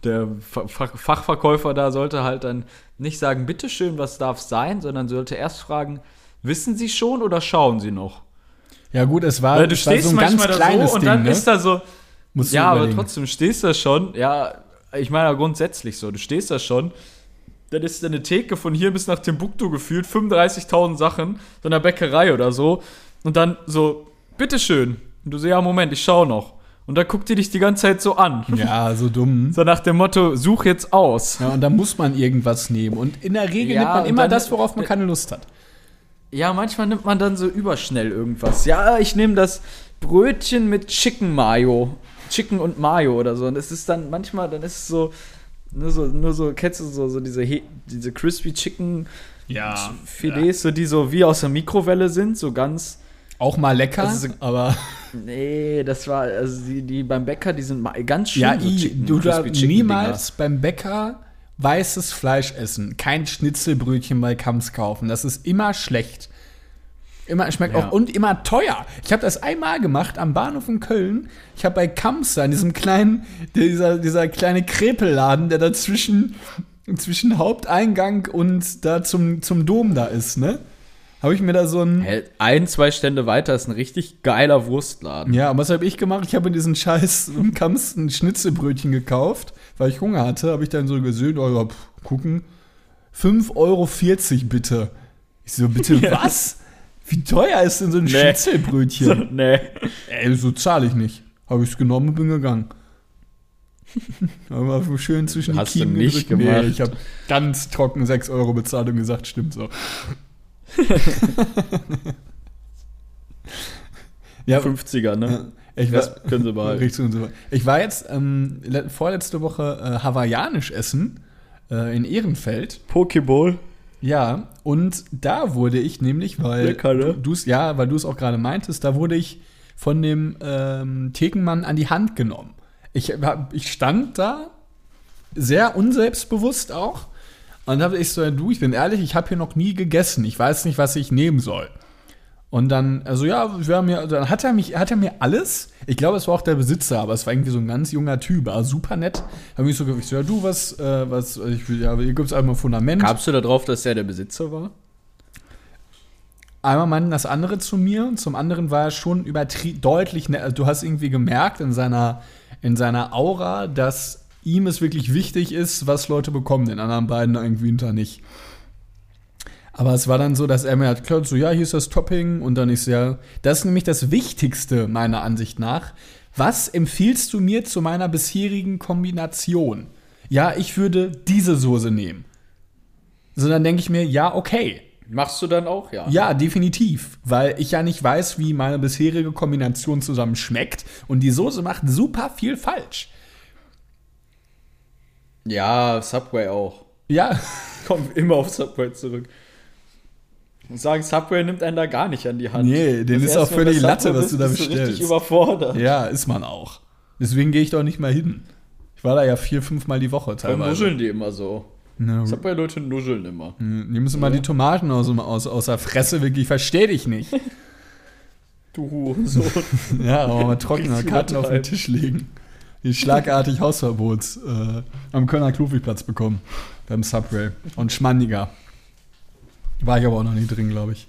der Fa- Fach, Fachverkäufer da sollte halt dann nicht sagen, bitteschön, was darf sein, sondern sollte erst fragen, wissen Sie schon oder schauen Sie noch? Ja, gut, es war, Weil du es war stehst so ein ganz da kleines so und Ding, dann ne? ist da so, Musst ja, aber trotzdem stehst du da schon. Ja, ich meine ja grundsätzlich so. Du stehst da schon. Dann ist da eine Theke von hier bis nach Timbuktu gefühlt. 35.000 Sachen. So einer Bäckerei oder so. Und dann so, bitteschön. Und du so, ja, Moment, ich schau noch. Und dann guckt die dich die ganze Zeit so an. Ja, so dumm. So nach dem Motto, such jetzt aus. Ja, und da muss man irgendwas nehmen. Und in der Regel Ja, nimmt man immer dann- das, worauf man keine Lust hat. Ja, manchmal nimmt man dann so überschnell irgendwas. Ja, ich nehme das Brötchen mit Chicken Mayo. Chicken und Mayo oder so. Und es ist dann manchmal, dann ist es so, nur so, nur so, kennst du so, so diese, He diese Crispy Chicken Ja. Filets, so, die so wie aus der Mikrowelle sind, so ganz. Auch mal lecker, Also so- aber Nee, das war, also die, die beim Bäcker, die sind ganz schön. ja, so Chicken- du darfst niemals beim Bäcker weißes Fleisch essen. Kein Schnitzelbrötchen bei Kams kaufen. Das ist immer schlecht. Immer schmeckt Ja. auch und immer teuer. Ich habe das einmal gemacht am Bahnhof in Köln. Ich habe bei Kams da in diesem kleinen, dieser, dieser kleine Krepelladen, der dazwischen zwischen Haupteingang und da zum, zum Dom da ist, ne? Habe ich mir da so ein. Hä, Ein, zwei Stände weiter ist ein richtig geiler Wurstladen. Ja, und was habe ich gemacht? Ich habe in diesen scheiß Kams ein Schnitzelbrötchen gekauft, weil ich Hunger hatte. Habe ich dann so gesehen, oh ja, pff, gucken. 5,40 Euro bitte. Ich so, bitte was? Wie teuer ist denn so ein Nee. Schnitzelbrötchen? nee. Ey, so zahle ich nicht. Habe ich es genommen und bin gegangen. Aber schön zwischen Hast die du Kiemen nicht gedrückt. gemacht. Nee, ich habe ganz trocken 6 Euro bezahlt und gesagt, stimmt so. Ja, 50er, ne? ich war, Das können sie behalten. So. Ich war jetzt ähm, le- vorletzte Woche äh, hawaiianisch essen äh, in Ehrenfeld. Pokeball. Ja, und da wurde ich nämlich, weil Lecker, ne? du es ja, weil du es auch gerade meintest, da wurde ich von dem ähm, Thekenmann an die Hand genommen. Ich, ich stand da sehr unselbstbewusst auch und habe ich so, ja, du, ich bin ehrlich, ich habe hier noch nie gegessen. Ich weiß nicht, was ich nehmen soll. Und dann, also ja, wir haben ja, dann hat er mich, hat er mir alles. Ich glaube, es war auch der Besitzer, aber es war irgendwie so ein ganz junger Typ, aber super nett. Hab mich so gefragt, ich so, ja, du, was, äh, was, ich will, ja, hier gibt's einmal Fundament. Kamst du da drauf, dass er der Besitzer war? Einmal meinte das andere zu mir und zum anderen war er schon übertrie deutlich, ne also du hast irgendwie gemerkt in seiner, in seiner Aura, dass ihm es wirklich wichtig ist, was Leute bekommen, den anderen beiden irgendwie hinter nicht. Aber es war dann so, dass er mir hat klar so, ja, hier ist das Topping und dann ist ja, das ist nämlich das Wichtigste meiner Ansicht nach. Was empfiehlst du mir zu meiner bisherigen Kombination? Ja, ich würde diese Soße nehmen. So, dann denke ich mir, ja, okay. Machst du dann auch, ja? Ja, definitiv, weil ich ja nicht weiß, wie meine bisherige Kombination zusammen schmeckt und die Soße macht super viel falsch. Ja, Subway auch. Ja. Kommen immer auf Subway zurück. Und sagen, Subway nimmt einen da gar nicht an die Hand. Nee, den ist auch völlig Latte, was du da bestellst. richtig überfordert. Ja, ist man auch. Deswegen gehe ich doch nicht mal hin. Ich war da ja vier, fünf Mal die Woche Dann teilweise. nuscheln die immer so. Ne, Subway-Leute nuscheln immer. die müssen mal die Tomaten aus, aus, aus der Fresse wirklich, ich verstehe dich nicht. Du Hurensohn. Ja, aber mal trockene Karten auf den. Tisch legen. Die schlagartig Hausverbots äh, am Kölner Klufigplatz bekommen. Beim Subway. Und Schmandiger. War ich aber auch noch nie drin, glaube ich.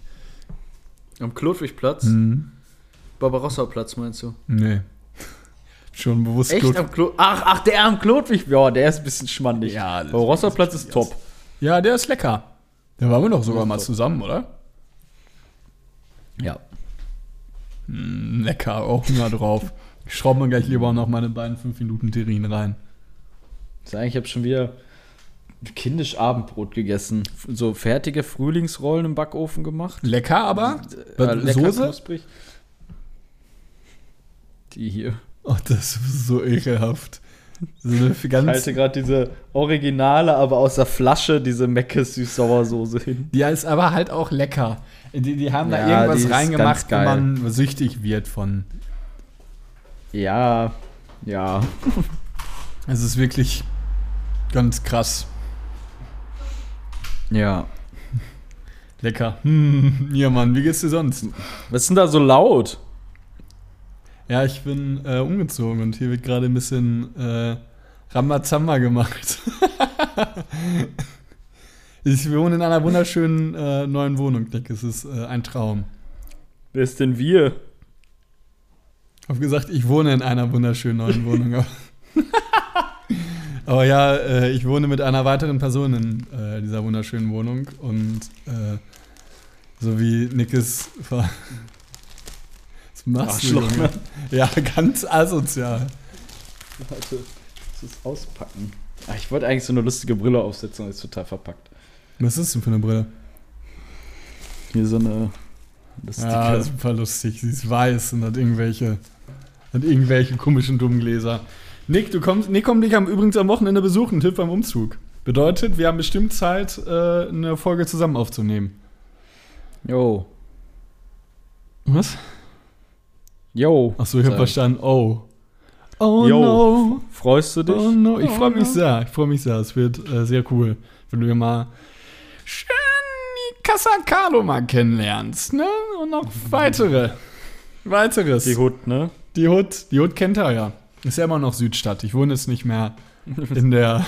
Am Klotwigplatz? Mhm. Barbarossa-Platz meinst du? Nee. Schon bewusst Echt Klot- am Klo Ach, ach, der am Klotwig. Ja, der ist ein bisschen schmandig. Ja, Barbarossa-Platz ist top. Ja, der ist lecker. Da waren wir doch sogar mal top. zusammen, oder? Ja. Mm, lecker, auch Hunger drauf. Ich schraube mir gleich lieber noch meine beiden 5 Minuten Terrin rein. Sag ich habe schon wieder kindisch Abendbrot gegessen. So fertige Frühlingsrollen im Backofen gemacht. Lecker, aber? Äh, lecker Soße? knusprig. Die hier. Oh, das ist so ekelhaft. So Ich halte gerade diese originale, aber aus der Flasche, diese Meckes Süß-Sauersoße hin. die ist aber halt auch lecker. Die, die haben da Ja, die irgendwas reingemacht, wo man süchtig wird von. Ja, ja. Es ist wirklich ganz krass. Ja. Lecker. Hm, ja, Mann, wie geht's dir sonst? Was ist denn da so laut? Ja, ich bin äh, umgezogen und hier wird gerade ein bisschen äh, Rambazamba gemacht. ich wohne in einer wunderschönen äh, neuen Wohnung, Nick. Es ist äh, ein Traum. Wer ist denn wir? Ich habe gesagt, ich wohne in einer wunderschönen neuen Wohnung. Aber- ja, äh, ich wohne mit einer weiteren Person in äh, dieser wunderschönen Wohnung und äh, so wie Nickes ver Was machst du? Arschloch, Junge? ne? Ja, ganz asozial. Warte, das ist auspacken. Ach, ich wollte eigentlich so eine lustige Brille aufsetzen, aber ist total verpackt. Was ist denn für eine Brille? Hier so eine lustige. Ja, super lustig. Sie ist weiß und hat irgendwelche, hat irgendwelche komischen Dummgläser. Nick, du kommst, Nick kommt dich am, übrigens am Wochenende besuchen, Tipp beim Umzug. Bedeutet, wir haben bestimmt Zeit, äh, eine Folge zusammen aufzunehmen. Jo. Was? Jo. Achso, ich habe Sag. verstanden. Oh. Oh Jo. no. Freust du dich? Oh no. Ich freue Oh, mich sehr. Ich freue mich sehr. Es wird äh, sehr cool, wenn du mir mal schön die Casa Carlo mal kennenlernst, ne? Und noch weitere. Weiteres. Die Hut, ne? Die Hut, die Hut kennt er ja. Ist ja immer noch Südstadt. Ich wohne jetzt nicht mehr in der.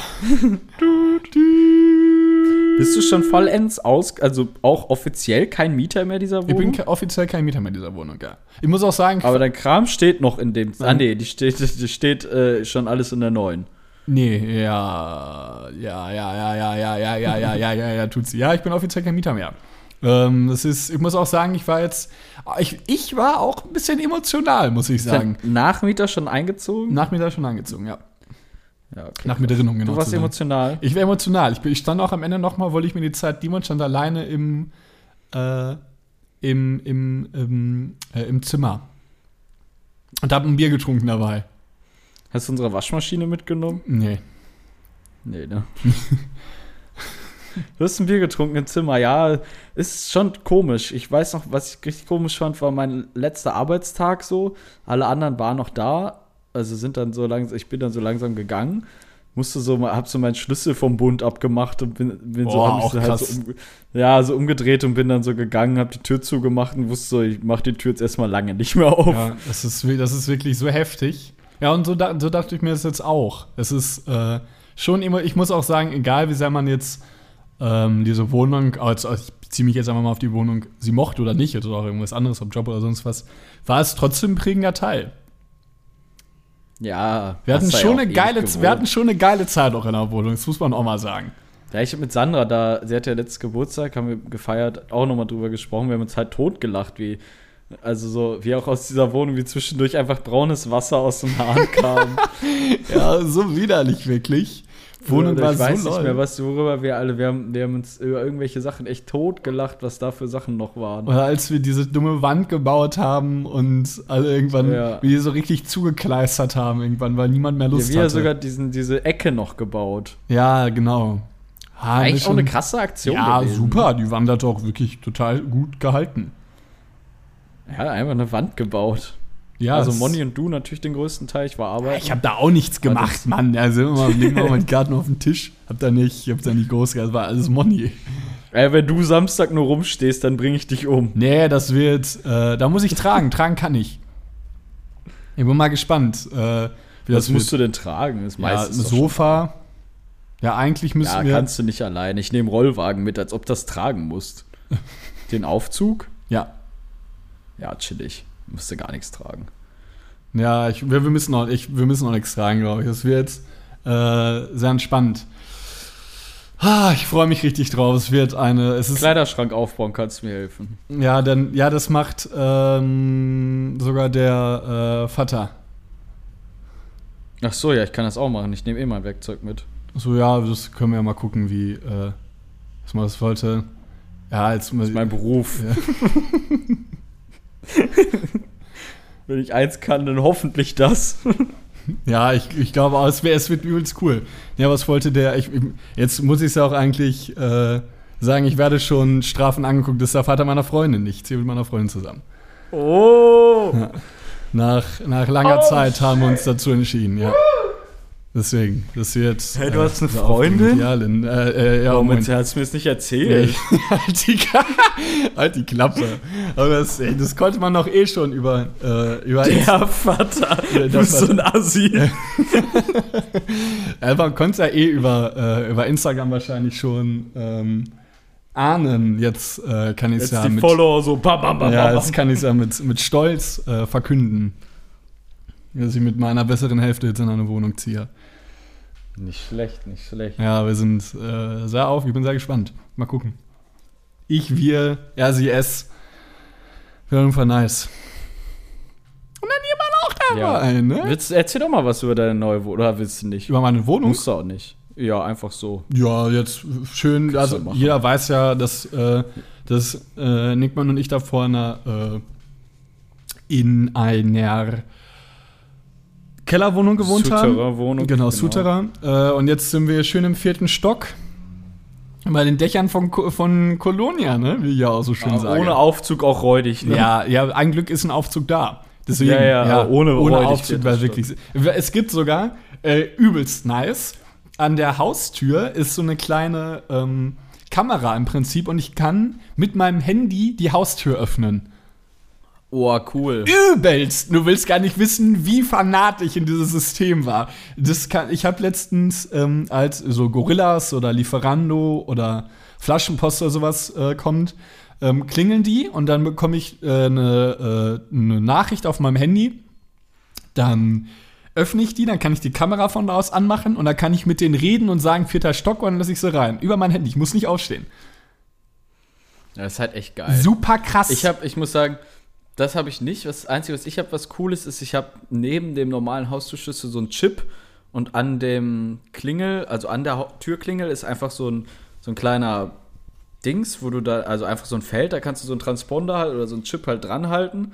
Bist du schon vollends aus, also auch offiziell kein Mieter mehr dieser Ich bin Wohnung? offiziell kein Mieter mehr dieser Wohnung, ja. Ich muss auch sagen, Aber dein Kram steht noch in dem. Ah, nee, die steht, die steht äh, schon alles in der neuen. nee, ja, ja, ja, ja, ja, ja, ja, ja, ja, ja, ja, ja, tut sie. Ja, ich bin offiziell kein Mieter mehr. Ähm, das ist, ich muss auch sagen, ich war jetzt, ich, ich war auch ein bisschen emotional, muss ich sagen. dein Nachmieter schon eingezogen? Nach mir da schon angezogen, ja. Ja, okay. Nach um genau Du warst sein. emotional. Ich war emotional. Ich, ich stand auch am Ende nochmal, wollte ich mir die Zeit, Dimon stand alleine im, äh, im, im, im, äh, im Zimmer. Und hab ein Bier getrunken dabei. Hast du unsere Waschmaschine mitgenommen? Nee. Nee, ne? du hast ein Bier getrunken im Zimmer, ja. Ist schon komisch. Ich weiß noch, was ich richtig komisch fand, war mein letzter Arbeitstag so. Alle anderen waren noch da. Also sind dann so langsam, ich bin dann so langsam gegangen. Musste so mal, hab so meinen Schlüssel vom Bund abgemacht und bin, bin so, Boah, hab mich auch so halt so um, ja, so umgedreht und bin dann so gegangen, hab die Tür zugemacht und wusste so, ich mach die Tür jetzt erstmal lange nicht mehr auf. Ja, das ist, das ist wirklich so heftig. Ja, und so, so dachte ich mir das jetzt auch. Es ist äh, schon immer, ich muss auch sagen, egal wie sehr man jetzt ähm, diese Wohnung, also ich beziehe mich jetzt einfach mal auf die Wohnung, sie mochte oder nicht, oder auch irgendwas anderes, ob Job oder sonst was, war es trotzdem ein prägender Teil. Ja, Wir hatten, ja schon eine geile, wir hatten schon eine geile Zeit auch in der Wohnung, das muss man auch mal sagen. Ja, ich habe mit Sandra da, sie hatte ja letztes Geburtstag, haben wir gefeiert, auch nochmal drüber gesprochen. Wir haben uns halt totgelacht, wie, also so, wie auch aus dieser Wohnung, wie zwischendurch einfach braunes Wasser aus dem Hahn kam. Ja, so widerlich wirklich. Wohnung ich war weiß so nicht lol. mehr, was, worüber wir alle, wir haben, wir haben uns über irgendwelche Sachen echt tot gelacht, was da für Sachen noch waren. Oder als wir diese dumme Wand gebaut haben und alle irgendwann, Ja. wie die so richtig zugekleistert haben, irgendwann, weil niemand mehr Ja, Lust wir haben hatte. sogar diesen, diese Ecke noch gebaut. ja, genau. Wir Eigentlich auch schon- eine krasse Aktion. Ja, gewesen. super. Die waren da doch wirklich total gut gehalten. Ja, einfach eine Wand gebaut. Ja, also Moni und du natürlich den größten Teil. Ich war arbeiten. Ich habe da auch nichts gemacht, das- Mann. Also immer legen wir mal den Garten auf den Tisch. Hab da nicht, ich hab da nicht groß, das war alles Money. Ey, wenn du Samstag nur rumstehst, dann bringe ich dich um. Nee, das wird, äh, da muss ich tragen. tragen kann ich. Ich bin mal gespannt, äh, Was musst wird. du denn tragen? Das Ja, ein ist Sofa. Ja, eigentlich müssen Ja, wir. kannst du nicht allein. Ich nehme Rollwagen mit, als ob das tragen musst. Den Aufzug? Ja, Ja, chillig. Musst du gar nichts tragen. ja, ich, wir, wir müssen noch, ich, wir müssen noch nichts tragen, glaube ich. Das wird äh, sehr entspannt. Ah, ich freue mich richtig drauf. Es wird eine. Es ist Kleiderschrank aufbauen, kannst du mir helfen. Ja, dann, ja, das macht ähm, sogar der äh, Vater. Ach so, ja, ich kann das auch machen. Ich nehme eh mein Werkzeug mit. So, ja, das können wir ja mal gucken, wie, äh, was man das wollte. Ja, jetzt Das ist mein Beruf. Ja. Wenn ich eins kann, dann hoffentlich das. Ja, ich, ich glaube es, wär, es wird übelst cool. Ja, was wollte der? Ich, jetzt muss ich es ja auch eigentlich äh, sagen, ich werde schon Strafen angeguckt. Das ist der Vater meiner Freundin. Ich ziehe mit meiner Freundin zusammen. Oh! Nach, nach langer Zeit haben wir uns dazu entschieden, ja. Deswegen, das wird. Hey, du hast eine Freundin? Lynn, äh, äh, ja, Moment. hast du mir das nicht erzählt? ich- halt, die, halt die Klappe. Aber das, ey, das konnte man doch eh schon über, äh, über Der Vater. Ja, du der bist so ein Assi. Ja, man konnte ja eh über, äh, über Instagram wahrscheinlich schon ähm, ahnen. Jetzt äh, kann ich es Jetzt ja die mit, Follower so bam, bam, bam, ja, jetzt kann ich's ja mit, mit Stolz äh, verkünden, dass ich mit meiner besseren Hälfte jetzt in eine Wohnung ziehe. Nicht schlecht, nicht schlecht. Ja, wir sind äh, sehr auf. Ich bin sehr gespannt. Mal gucken. Ich, wir, er, sie, es. Wäre auf jeden Fall nice. Und dann jemand auch Ja. dabei, ne? Willst, erzähl doch mal was über deine neue Wohnung. Oder willst du nicht? Über meine Wohnung? Musst du auch nicht. Ja, einfach so. Ja, jetzt schön, Kannst also jeder weiß ja, dass, äh, dass äh, Nickmann und ich da vorne äh, in einer Kellerwohnung gewohnt haben. Souterrain-Wohnung, Genau, genau. Souterrain. Äh, und jetzt sind wir schön im vierten Stock. Bei den Dächern von, von Colonia, ne? Wie ich ja auch so schön Ah, sage. ohne Aufzug auch räudig. Ne? Ja, ja, ein Glück ist ein Aufzug da. Deswegen, Ja, ja, aber ohne ohne räudig Aufzug war wirklich. Es gibt sogar äh, übelst nice. An der Haustür ist so eine kleine ähm, Kamera im Prinzip und ich kann mit meinem Handy die Haustür öffnen. Oh, cool. Übelst! Du willst gar nicht wissen, wie fanat ich in dieses System war. Das kann, ich habe letztens ähm, als so Gorillas oder Lieferando oder Flaschenpost oder sowas äh, kommt, ähm, klingeln die und dann bekomme ich äh, eine, äh, eine Nachricht auf meinem Handy. Dann öffne ich die, dann kann ich die Kamera von da aus anmachen und dann kann ich mit denen reden und sagen, vierter Stock und dann lasse ich sie rein. Über mein Handy. Ich muss nicht aufstehen. Das ist halt echt geil. Super krass. Ich habe, ich muss sagen, das habe ich nicht. Das Einzige, was ich habe, was cool ist, ist, ich habe neben dem normalen Haustürschlüssel so einen Chip und an dem Klingel, also an der Türklingel ist einfach so ein, so ein kleiner Dings, wo du da, also einfach so ein Feld, da kannst du so einen Transponder halt oder so einen Chip halt dran halten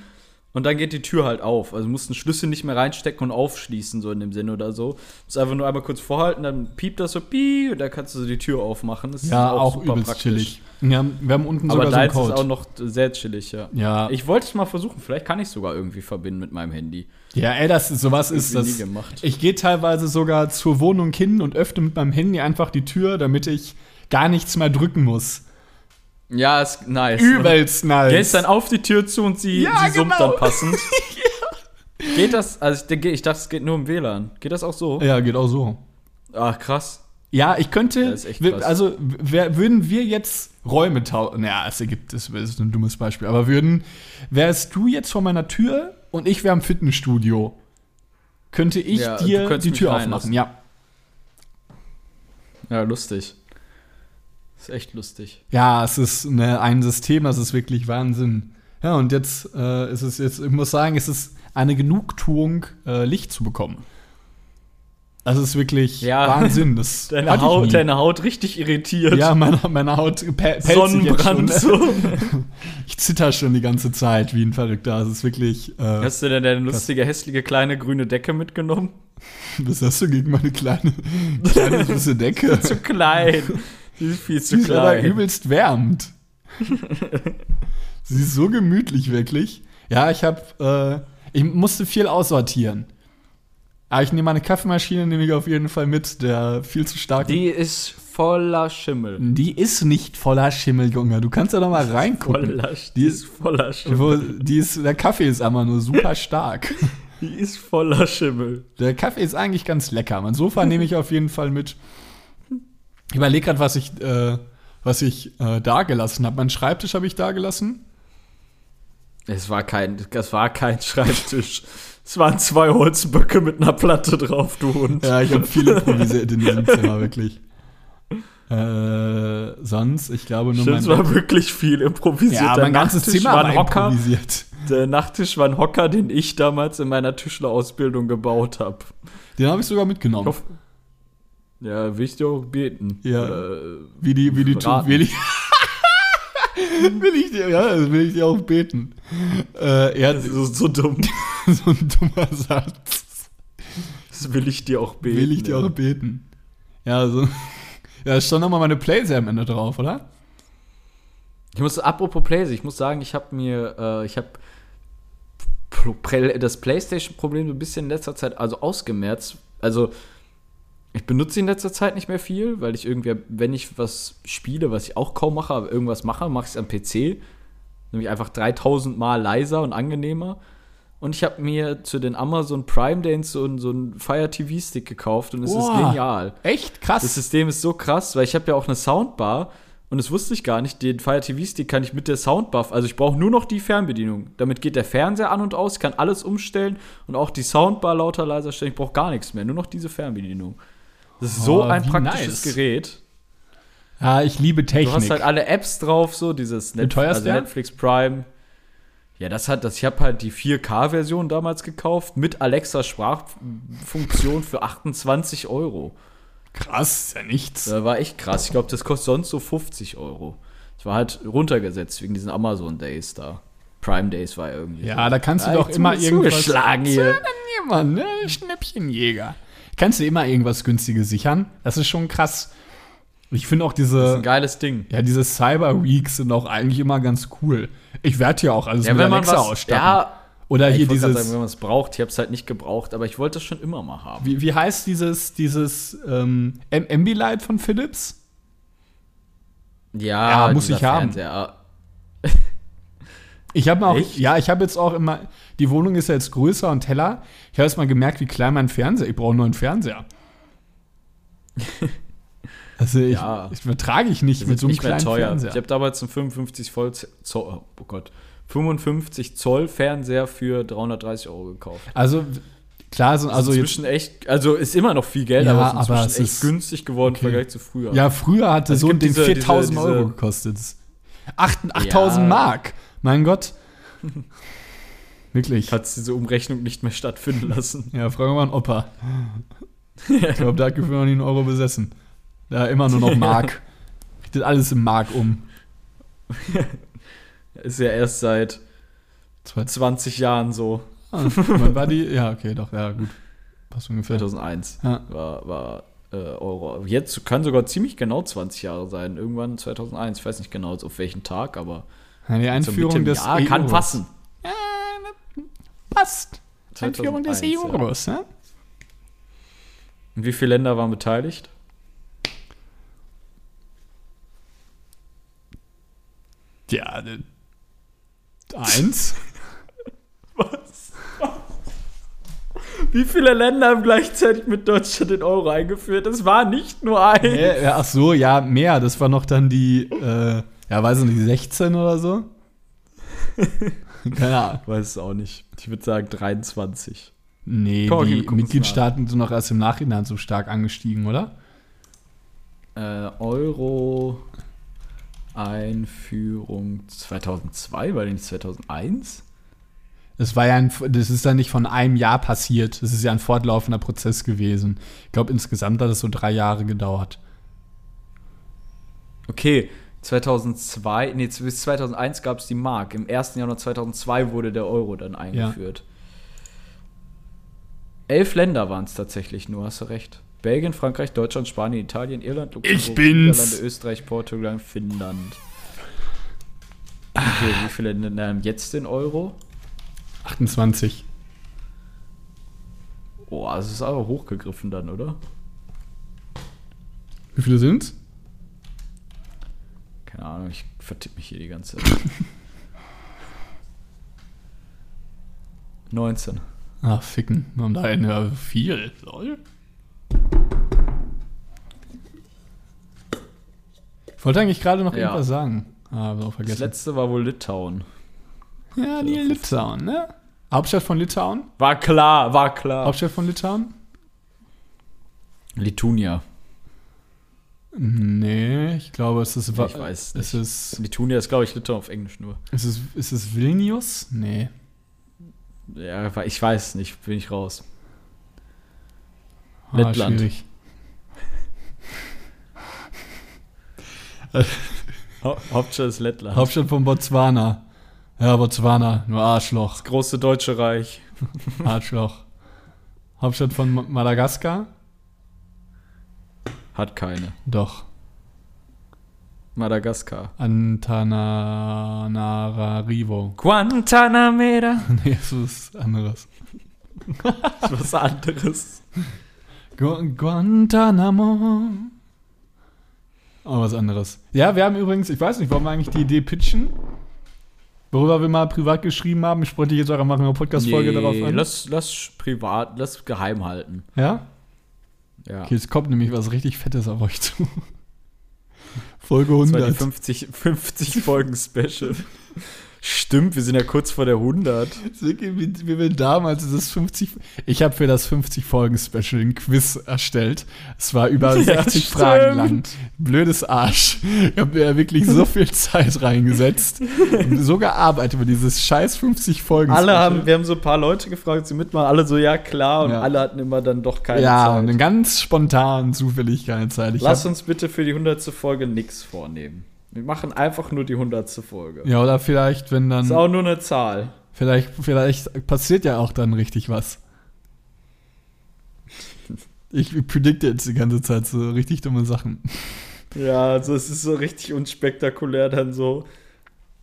und dann geht die Tür halt auf. Also du musst einen Schlüssel nicht mehr reinstecken und aufschließen, so in dem Sinne oder so. Du musst einfach nur einmal kurz vorhalten, dann piept das so, piep, und dann kannst du so die Tür aufmachen. Das ist ja, auch, super übelst praktisch. chillig. Ja, wir haben unten Aber sogar so einen Code. ist auch noch sehr chillig, ja. Ja. Ich wollte es mal versuchen. Vielleicht kann ich es sogar irgendwie verbinden mit meinem Handy. Ja, ey, das ist sowas ist das. nie gemacht. Ich gehe teilweise sogar zur Wohnung hin und öffne mit meinem Handy einfach die Tür, damit ich gar nichts mehr drücken muss. Ja, ist nice. Übelst nice. Gehst dann auf die Tür zu und sie, Ja, sie summt genau. dann passend. Geht das? Also ich, denke, ich dachte, es geht nur im WLAN. Geht das auch so? ja, geht auch so. Ach, krass. Ja, ich könnte. Also wär, würden wir jetzt Räume tauschen. Naja, es ergibt, das ist ein dummes Beispiel. Aber würden, wärst du jetzt vor meiner Tür und ich wäre im Fitnessstudio, könnte ich Ja, dir die Tür aufmachen. Ja. Ja, lustig. Ist echt lustig. Ja, es ist eine, ein System, das ist wirklich Wahnsinn. Ja, und jetzt äh, ist es jetzt, ich muss sagen, es ist eine Genugtuung, äh, Licht zu bekommen. Das ist wirklich Ja. Wahnsinn. Das Deine Haut, deine Haut richtig irritiert. Ja, meine, meine Haut pe- pelzt sich Sonnenbrand schon. so. Ich zitter schon die ganze Zeit wie ein Verrückter. Das ist wirklich. Äh, Hast du denn deine lustige, hässliche, kleine grüne Decke mitgenommen? was hast du gegen meine kleine, kleine süße Decke? Zu klein. Die ist viel zu Sie ist aber klein. übelst wärmend. Sie ist so gemütlich, wirklich. Ja, ich habe, äh, ich musste viel aussortieren. Aber ich nehme meine Kaffeemaschine nehme ich auf jeden Fall mit, der viel zu stark. Die ist voller Schimmel. die ist nicht voller Schimmel, Junge. Du kannst da doch mal reingucken. Voller, Die die ist- ist voller Schimmel. Wo, die ist, der Kaffee ist aber nur super stark. Die ist voller Schimmel. Der Kaffee ist eigentlich ganz lecker. Mein Sofa nehme ich auf jeden Fall mit. Ich überlege gerade, was ich, äh, was ich äh, da gelassen habe. Meinen Schreibtisch habe ich da gelassen. Es war kein, das war kein Schreibtisch. Es waren zwei Holzböcke mit einer Platte drauf, du Hund. Ja, ich habe viel improvisiert in diesem Zimmer, wirklich. Äh, sonst, ich glaube nur Stimmt, es mein war wirklich viel improvisiert. Ja, mein ganzes Zimmer war war ein Hocker. improvisiert. Der Nachttisch war ein Hocker, den ich damals in meiner Tischlerausbildung gebaut habe. Den habe ich sogar mitgenommen. Ich hoffe, ja, will ich dir auch beten. Ja. Äh, Wie die, wie die, Raten. will ich, will ich dir, ja, will ich dir auch beten. Äh, er das ist so dumm. so ein dummer Satz. Das will ich dir auch beten. Will ich dir ja. auch beten. Ja, so. Ja, da stand nochmal meine Playsee am Ende drauf, oder? Ich muss, apropos Playsee, ich muss sagen, ich habe mir, äh, ich habe das PlayStation-Problem so ein bisschen in letzter Zeit also ausgemerzt. Also, ich benutze ihn in letzter Zeit nicht mehr viel, weil ich irgendwie, wenn ich was spiele, was ich auch kaum mache, aber irgendwas mache, mache ich es am PC. Nämlich einfach 3000 Mal leiser und angenehmer. Und ich habe mir zu den Amazon Prime Days so, einen- so einen Fire TV Stick gekauft und es ist Boah. genial. Echt krass. Das System ist so krass, weil ich habe ja auch eine Soundbar und das wusste ich gar nicht. Den Fire TV Stick kann ich mit der Soundbar, also ich brauche nur noch die Fernbedienung. Damit geht der Fernseher an und aus, ich kann alles umstellen und auch die Soundbar lauter leiser stellen. Ich brauche gar nichts mehr, nur noch diese Fernbedienung. Das ist so Oh, ein praktisches nice. Gerät. ja, ich liebe Technik. Du hast halt alle Apps drauf, so dieses ist also? Netflix Prime. Ja, das hat das. Ich habe halt die 4K-Version damals gekauft mit Alexa Sprachfunktion für 28 Euro. krass, ist ja nichts. Das war echt krass. Ich glaube, das kostet sonst so 50 Euro. Das war halt runtergesetzt wegen diesen Amazon Days da. Prime Days war irgendwie. Ja, da kannst du Ja, doch immer irgendwas. zugeschlagen hier. Jemand, ne? Schnäppchenjäger. Kannst du immer irgendwas Günstiges sichern? Das ist schon krass. Ich finde auch Das ist diese, ein geiles Ding. ja, diese Cyber Weeks sind auch eigentlich immer ganz cool. Ich werde ja auch alles Ja, mit wenn man Alexa was, ausstatten. ja, Oder ich hier dieses, sagen, wenn man es braucht. Ich habe es halt nicht gebraucht, aber ich wollte es schon immer mal haben. wie, wie heißt dieses, dieses ähm, Am- Ambilight von Philips? Ja, Ja, muss ich haben. Fernseher. Ich habe auch, Echt? ja, ich habe jetzt auch immer, die Wohnung ist ja jetzt größer und heller. Ich habe jetzt mal gemerkt, wie klein mein Fernseher, ich brauche nur einen Fernseher. Also ich, Ja. ich vertrage ich nicht Das mit so einem nicht kleinen teuer. Fernseher. Ich habe damals einen 55 Zoll, Zoll, oh Gott, 55 Zoll Fernseher für 330 Euro gekauft. Also klar, so, also inzwischen echt, also ist immer noch viel Geld, Ja, aber es ist inzwischen echt ist- günstig geworden okay. im Vergleich zu früher. ja, früher hatte Also so ein Ding diese- 4000 diese- Euro gekostet. Acht- 8000 Ja. Mark. Mein Gott. Wirklich. Hat diese Umrechnung nicht mehr stattfinden lassen. Ja, fragen wir mal einen Opa. Ich glaube, der hat gefühlt noch nie einen Euro besessen. Da immer nur noch Mark. Richtet alles im Mark um. Ist ja erst seit 20 Jahren so. Ah, war die? Ja, okay, doch, ja, gut. Passt ungefähr. 2001 Ja. war, war äh, Euro. Jetzt kann sogar ziemlich genau 20 Jahre sein. Irgendwann 2001. Ich weiß nicht genau auf welchen Tag, aber die so Einführung im des Jahr kann Euros. passen. Ja, passt. Einführung des 2001, ja. Euros, ja. Und wie viele Länder waren beteiligt? Ja, ne- eins. Was? Wie viele Länder haben gleichzeitig mit Deutschland den Euro eingeführt? Es war nicht nur ein. Ja, ja, ach so, ja, mehr. Das war noch dann die, äh, ja, weiß ich nicht, 16 oder so? Keine Ahnung. Weiß es auch nicht. Ich würde sagen 23. Nee, Komm, die Mitgliedstaaten sind noch erst im Nachhinein so stark angestiegen, oder? Äh, Euro Einführung 2002, war die nicht 2001? Das war ja ein, das ist ja nicht von einem Jahr passiert. Das ist ja ein fortlaufender Prozess gewesen. Ich glaube, insgesamt hat es so drei Jahre gedauert. Okay, 2002, nee, bis 2001 gab es die Mark. Im 1. Januar 2002 wurde der Euro dann eingeführt. Ja. Elf Länder waren es tatsächlich nur, hast du recht. Belgien, Frankreich, Deutschland, Spanien, Italien, Irland, Luxemburg, Niederlande, Österreich, Portugal, Finnland. Okay, wie viele Länder haben jetzt den Euro? 28. Oh, das ist aber hochgegriffen dann, oder? Wie viele sind's? Keine Ahnung, ich vertippe mich hier die ganze Zeit. 19. Ach, ficken. Haben da eine viel. Lol. Ich wollte eigentlich gerade noch ja. irgendwas sagen. Aber vergessen. Das letzte war wohl Litauen. Ja, die Litauen, ne? Hauptstadt von Litauen? War klar, war klar. Hauptstadt von Litauen? Litunia. Nee, ich glaube, es ist. Ich weiß nicht. Es ist, Litunia ist, glaube ich, Litauen auf Englisch nur. Ist es, ist es Vilnius? Nee. Ja, ich weiß nicht, bin ich raus. Ah, Lettland. Schwierig. Hauptstadt ist Lettland. Hauptstadt von Botswana. Ja, Botswana, nur Arschloch. Das große deutsche Reich. Arschloch. Hauptstadt von Madagaskar? Hat keine. Doch. Madagaskar. Antananarivo. Guantanamera. nee, das ist anderes. das ist was anderes. Gu Guantanamo. Oh, was anderes. Ja, wir haben übrigens, ich weiß nicht, warum wir eigentlich die Idee pitchen. Worüber wir mal privat geschrieben haben. Ich wollte jetzt auch machen eine Podcast-Folge nee, darauf an. Lass, lass privat, lass geheim halten. Ja? Ja. Okay, jetzt kommt nämlich was richtig Fettes auf euch zu. Folge 100. Das war die 50, 50 Folgen Special. Stimmt, wir sind ja kurz vor der 100. Wie, wie wir damals das 50. Ich habe für das 50 Folgen Special ein Quiz erstellt. Es war über ja, 60 stimmt. Fragen lang. Blödes Arsch. Ich habe mir ja wirklich so viel Zeit reingesetzt und so gearbeitet über dieses scheiß 50 Folgen. Alle Special. haben, wir haben so ein paar Leute gefragt, sie mitmachen, alle so ja klar und ja. alle hatten immer dann doch keine ja, Zeit. Ja, und ganz spontan zufällig keine Zeit. Ich Lass uns bitte für die 100. Folge nichts vornehmen. Wir machen einfach nur die hundertste Folge. Ja, oder vielleicht, wenn dann. Ist auch nur eine Zahl. Vielleicht, vielleicht passiert ja auch dann richtig was. Ich predikte jetzt die ganze Zeit so richtig dumme Sachen. Ja, also es ist so richtig unspektakulär, dann so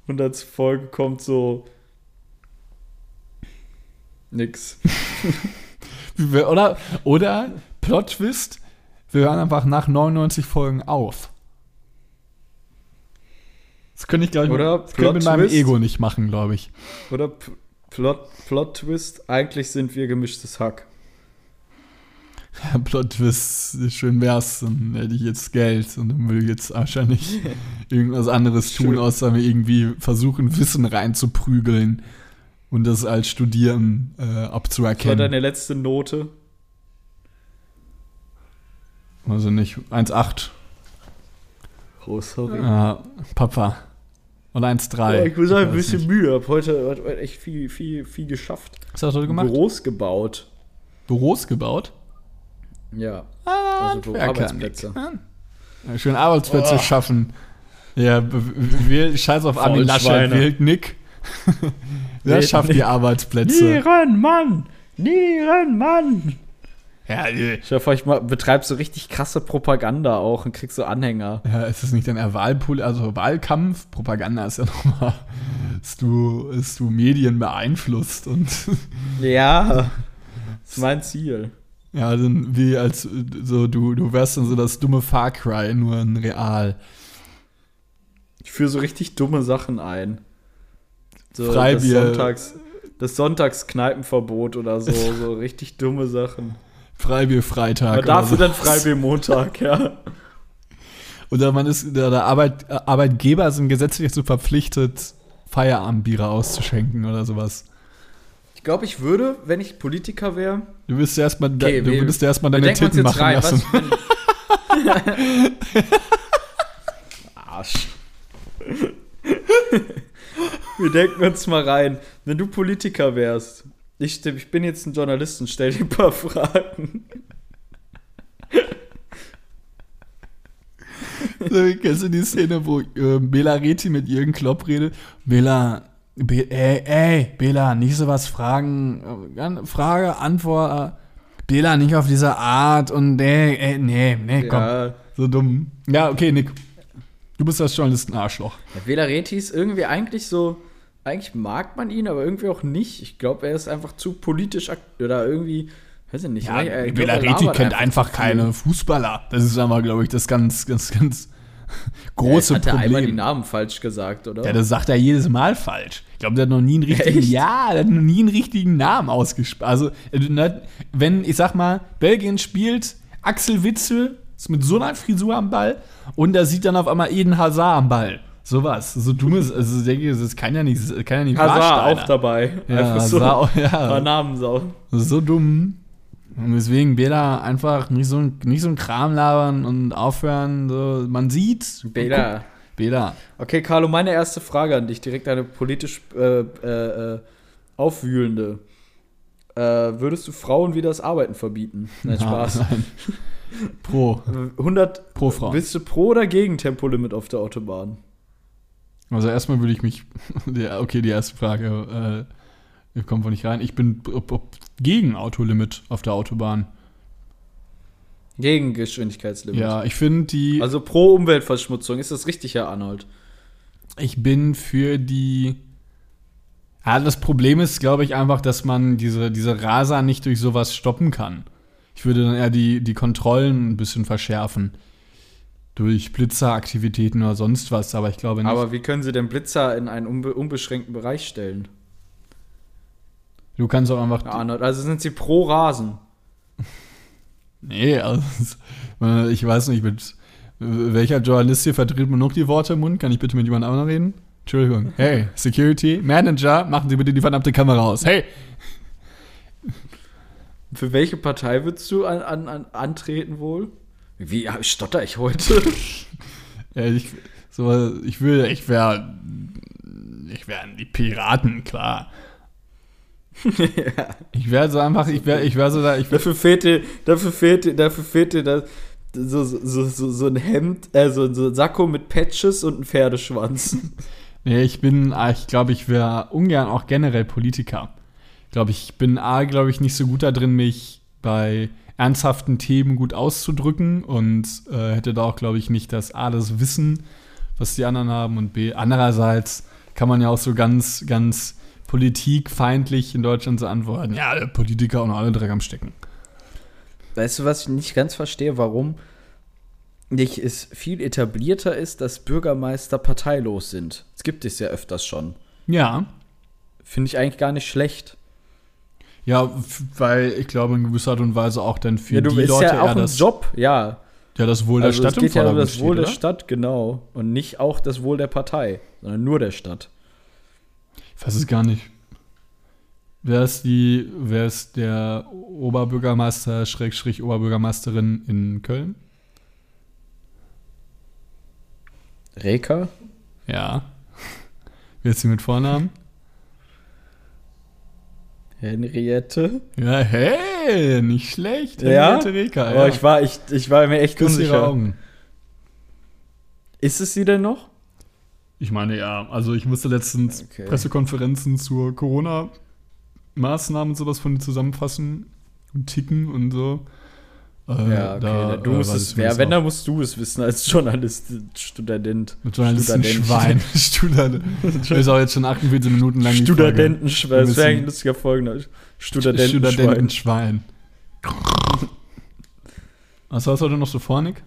100 Folge kommt so nix. oder, oder Plot Twist, wir hören einfach nach 99 Folgen auf. Das könnte ich, glaube ich, Oder das Plot mit meinem Ego nicht machen, glaube ich. Oder P Plot, Plot Twist, eigentlich sind wir gemischtes Hack. Ja, Plot Twist, schön wär's, dann hätte ich jetzt Geld und dann würde ich jetzt wahrscheinlich irgendwas anderes tun, außer mir irgendwie versuchen, Wissen reinzuprügeln und das als Studieren äh, abzuerkennen. Was war deine letzte Note? Also nicht 1,8. Oh, sorry. Ah, Papa. Oder 1,3. Ja, ich muss sagen, ein bisschen nicht. Mühe. Hab heute, heute echt viel, viel, viel geschafft. Was hast du heute gemacht? Büros gebaut. Büros gebaut? Ja. Ah, also Arbeitsplätze. Ja, schön Arbeitsplätze oh. schaffen. Ja, wähl, scheiß auf Armin Laschet, wählt Nick. Wer schafft die Arbeitsplätze? Nierenmann! Nierenmann! Ja, ich hoffe, ich mal, betreibst so richtig krasse Propaganda auch und kriegst so Anhänger. Ja, ist das nicht dein Wahlpool, also Wahlkampf? Propaganda ist ja nochmal, dass du, dass du Medien beeinflusst und. Ja, das ist mein Ziel. Ja, dann wie als so, du, du wärst dann so das dumme Far Cry, nur in real. Ich führe so richtig dumme Sachen ein. So Freibier. Das, Sonntags, das Sonntagskneipenverbot oder so, so richtig dumme Sachen. Freibier-Freitag. Aber dafür dann Freibier-Montag, ja. Oder man ist, der, Arbeit, Arbeitgeber sind gesetzlich so verpflichtet, Feierabendbiere auszuschenken oder sowas. Ich glaube, ich würde, wenn ich Politiker wäre. Du würdest erstmal okay, du würdest erstmal deine Titten machen rein, lassen. Arsch. wir denken uns mal rein. Wenn du Politiker wärst, ich, ich bin jetzt ein Journalist und stell dir ein paar Fragen. So, kennst du die Szene, wo äh, Bela Reti mit Jürgen Klopp redet? Bela, Be ey, ey, Bela, nicht sowas fragen. Äh, Frage, Antwort. Äh, Bela, nicht auf diese Art und ey, ey nee, nee, komm. Ja. So dumm. Ja, okay, Nick. Du bist das Journalisten-Arschloch. Der Bela Reti ist irgendwie eigentlich so, eigentlich mag man ihn, aber irgendwie auch nicht. Ich glaube, er ist einfach zu politisch oder irgendwie, weiß ich nicht. Ja, ich glaub, Bela Reti labert kennt einfach keine Fußballer. Das ist aber, glaube ich, das ganz, ganz, ganz große Hat er einmal die Problem. Namen falsch gesagt, oder? Ja, das sagt er jedes Mal falsch. Ich glaube, der hat noch nie einen richtigen, Echt? ja, der hat noch nie einen richtigen Namen ausgesprochen. Also, äh, ne, wenn, ich sag mal, Belgien spielt, Axel Witzel ist mit so einer Frisur am Ball und da sieht dann auf einmal Eden Hazard am Ball. Sowas. So dummes, also ich denke, das kann ja nicht, kann ja nicht wahr Hazard sein. auch dabei. Ja, Einfach so ein ja. paar Namen sau. So dumm. Und deswegen Bela einfach nicht so, ein- nicht so ein Kram labern und aufhören. So, man sieht. Bela. Bela. Okay, Carlo, meine erste Frage an dich, direkt eine politisch äh, äh, äh, aufwühlende. Äh, würdest du Frauen wieder das Arbeiten verbieten? Nein, Spaß. Nein. Pro. 100 Pro Frauen. Bist du pro oder gegen Tempolimit auf der Autobahn? Also erstmal würde ich mich. Ja, okay, die erste Frage. Äh, kommt wohl nicht rein. Ich bin ob, ob, gegen Autolimit auf der Autobahn. Gegen Geschwindigkeitslimit. Ja, ich finde die. Also pro Umweltverschmutzung. Ist das richtig, Herr Arnold? ich bin für die. Ja, das Problem ist, glaube ich, einfach, dass man diese, diese Raser nicht durch sowas stoppen kann. Ich würde dann eher die, die Kontrollen ein bisschen verschärfen. Durch Blitzeraktivitäten oder sonst was, aber ich glaube nicht. Aber wie können Sie den Blitzer in einen unbe unbeschränkten Bereich stellen? du kannst auch einfach. Arnold, also sind Sie pro Rasen? Nee, also, ich weiß nicht, mit welcher Journalist hier verdreht man noch die Worte im Mund? Kann ich bitte mit jemand anderem reden? Entschuldigung. Hey, Security, Manager, machen Sie bitte die verdammte Kamera aus. Hey! Für welche Partei würdest du an, an, an, antreten wohl? Wie ja, stotter ich heute? Ja, ich, so, ich will, ich wäre, ich wären die Piraten, klar. Ich wäre so einfach, ich wäre, ich wäre so da, ich wär, dafür fehlt dir, dafür fehlt dir, dafür fehlt dir das, so, so, so, so ein Hemd, äh, so, so ein Sakko mit Patches und ein Pferdeschwanz. nee, ich bin, ah, ich glaube, ich wäre ungern auch generell Politiker. Ich glaube, ich bin A, glaube ich, nicht so gut da drin, mich bei ernsthaften Themen gut auszudrücken und äh, hätte da auch, glaube ich, nicht das A, das Wissen, was die anderen haben und B, andererseits kann man ja auch so ganz, ganz politikfeindlich in Deutschland so antworten, ja, Politiker und alle Dreck am Stecken. Weißt du, was ich nicht ganz verstehe, warum nicht es viel etablierter ist, dass Bürgermeister parteilos sind? Es gibt es ja öfters schon. Ja, Finde ich eigentlich gar nicht schlecht. Ja, weil ich glaube in gewisser Art und Weise auch dann für Ja, die Leute ja auch eher das, Job, ja. ja, das Wohl Also der es Stadt im geht ja um das Wohl steht, der oder? Stadt, genau. Und nicht auch das Wohl der Partei, sondern nur der Stadt. Ich weiß es gar nicht. Wer ist die, wer ist der Oberbürgermeister, Schrägstrich Oberbürgermeisterin in Köln? Reka? Ja. Wer ist sie mit Vornamen? Henriette? Ja, hey, nicht schlecht. Ja? Henriette Reker, Oh, ich, war, ich, ich war mir echt ihre unsicher. Augen. Ist es sie denn noch? Ich meine, ja, also ich musste letztens Okay. Pressekonferenzen zur Corona-Maßnahmen und sowas von zusammenfassen und ticken und so. Äh, Ja, okay. da, du äh, musst es, ja, wenn, dann musst du es wissen als Journalist, Student. Mit Journalisten Student. Ist auch jetzt schon 48 Minuten lang. Studentenschwein. Das wäre ein lustiger Folgen. Studentenschwein. Studentenschwein. Was hast du heute noch so vor, Nick?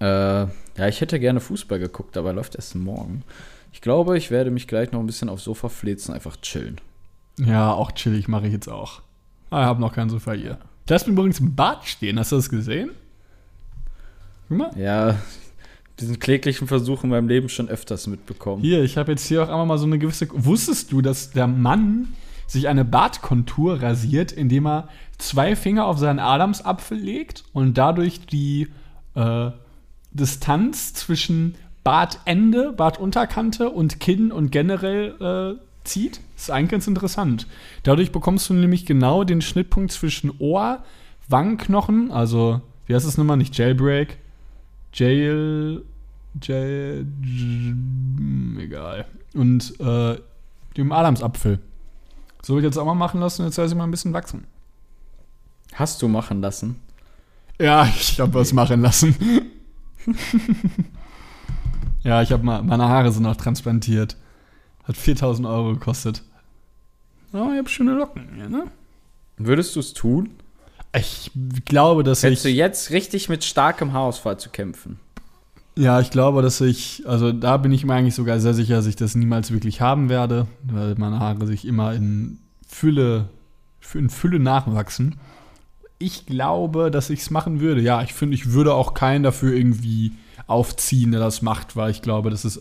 Äh, ja, ich hätte gerne Fußball geguckt, aber läuft erst morgen. Ich glaube, ich werde mich gleich noch ein bisschen aufs Sofa flitzen, einfach chillen. Ja, auch chillig mache ich jetzt auch. Ah, ich habe noch kein Sofa hier. Ich lasse mich übrigens im Bad stehen. Hast du das gesehen? Guck mal. Ja, diesen kläglichen Versuch in meinem Leben schon öfters mitbekommen. Hier, ich habe jetzt hier auch einmal mal so eine gewisse. Wusstest du, dass der Mann sich eine Bartkontur rasiert, indem er zwei Finger auf seinen Adamsapfel legt und dadurch die äh, Distanz zwischen Bartende, Bartunterkante und Kinn und generell äh, zieht. Ist eigentlich ganz interessant. Dadurch bekommst du nämlich genau den Schnittpunkt zwischen Ohr, Wangenknochen, also, wie heißt das nochmal? Nicht Jailbreak. Jail. Jail. Egal. Und äh, dem Adamsapfel. So ich jetzt auch mal machen lassen, jetzt soll sie mal ein bisschen wachsen. Hast du machen lassen? Ja, ich habe was machen lassen. ja, ich habe mal, meine Haare sind auch transplantiert. Hat 4000 Euro gekostet. Aber ich habe schöne Locken hier, ne? Würdest du es tun? Ich glaube, dass Hättest ich. du jetzt richtig mit starkem Haarausfall zu kämpfen? Ja, ich glaube, dass ich, also da bin ich mir eigentlich sogar sehr sicher, dass ich das niemals wirklich haben werde, weil meine Haare sich immer in Fülle, in Fülle nachwachsen. Ich glaube, dass ich es machen würde. Ja, ich finde, ich würde auch keinen dafür irgendwie aufziehen, der das macht, weil ich glaube, das ist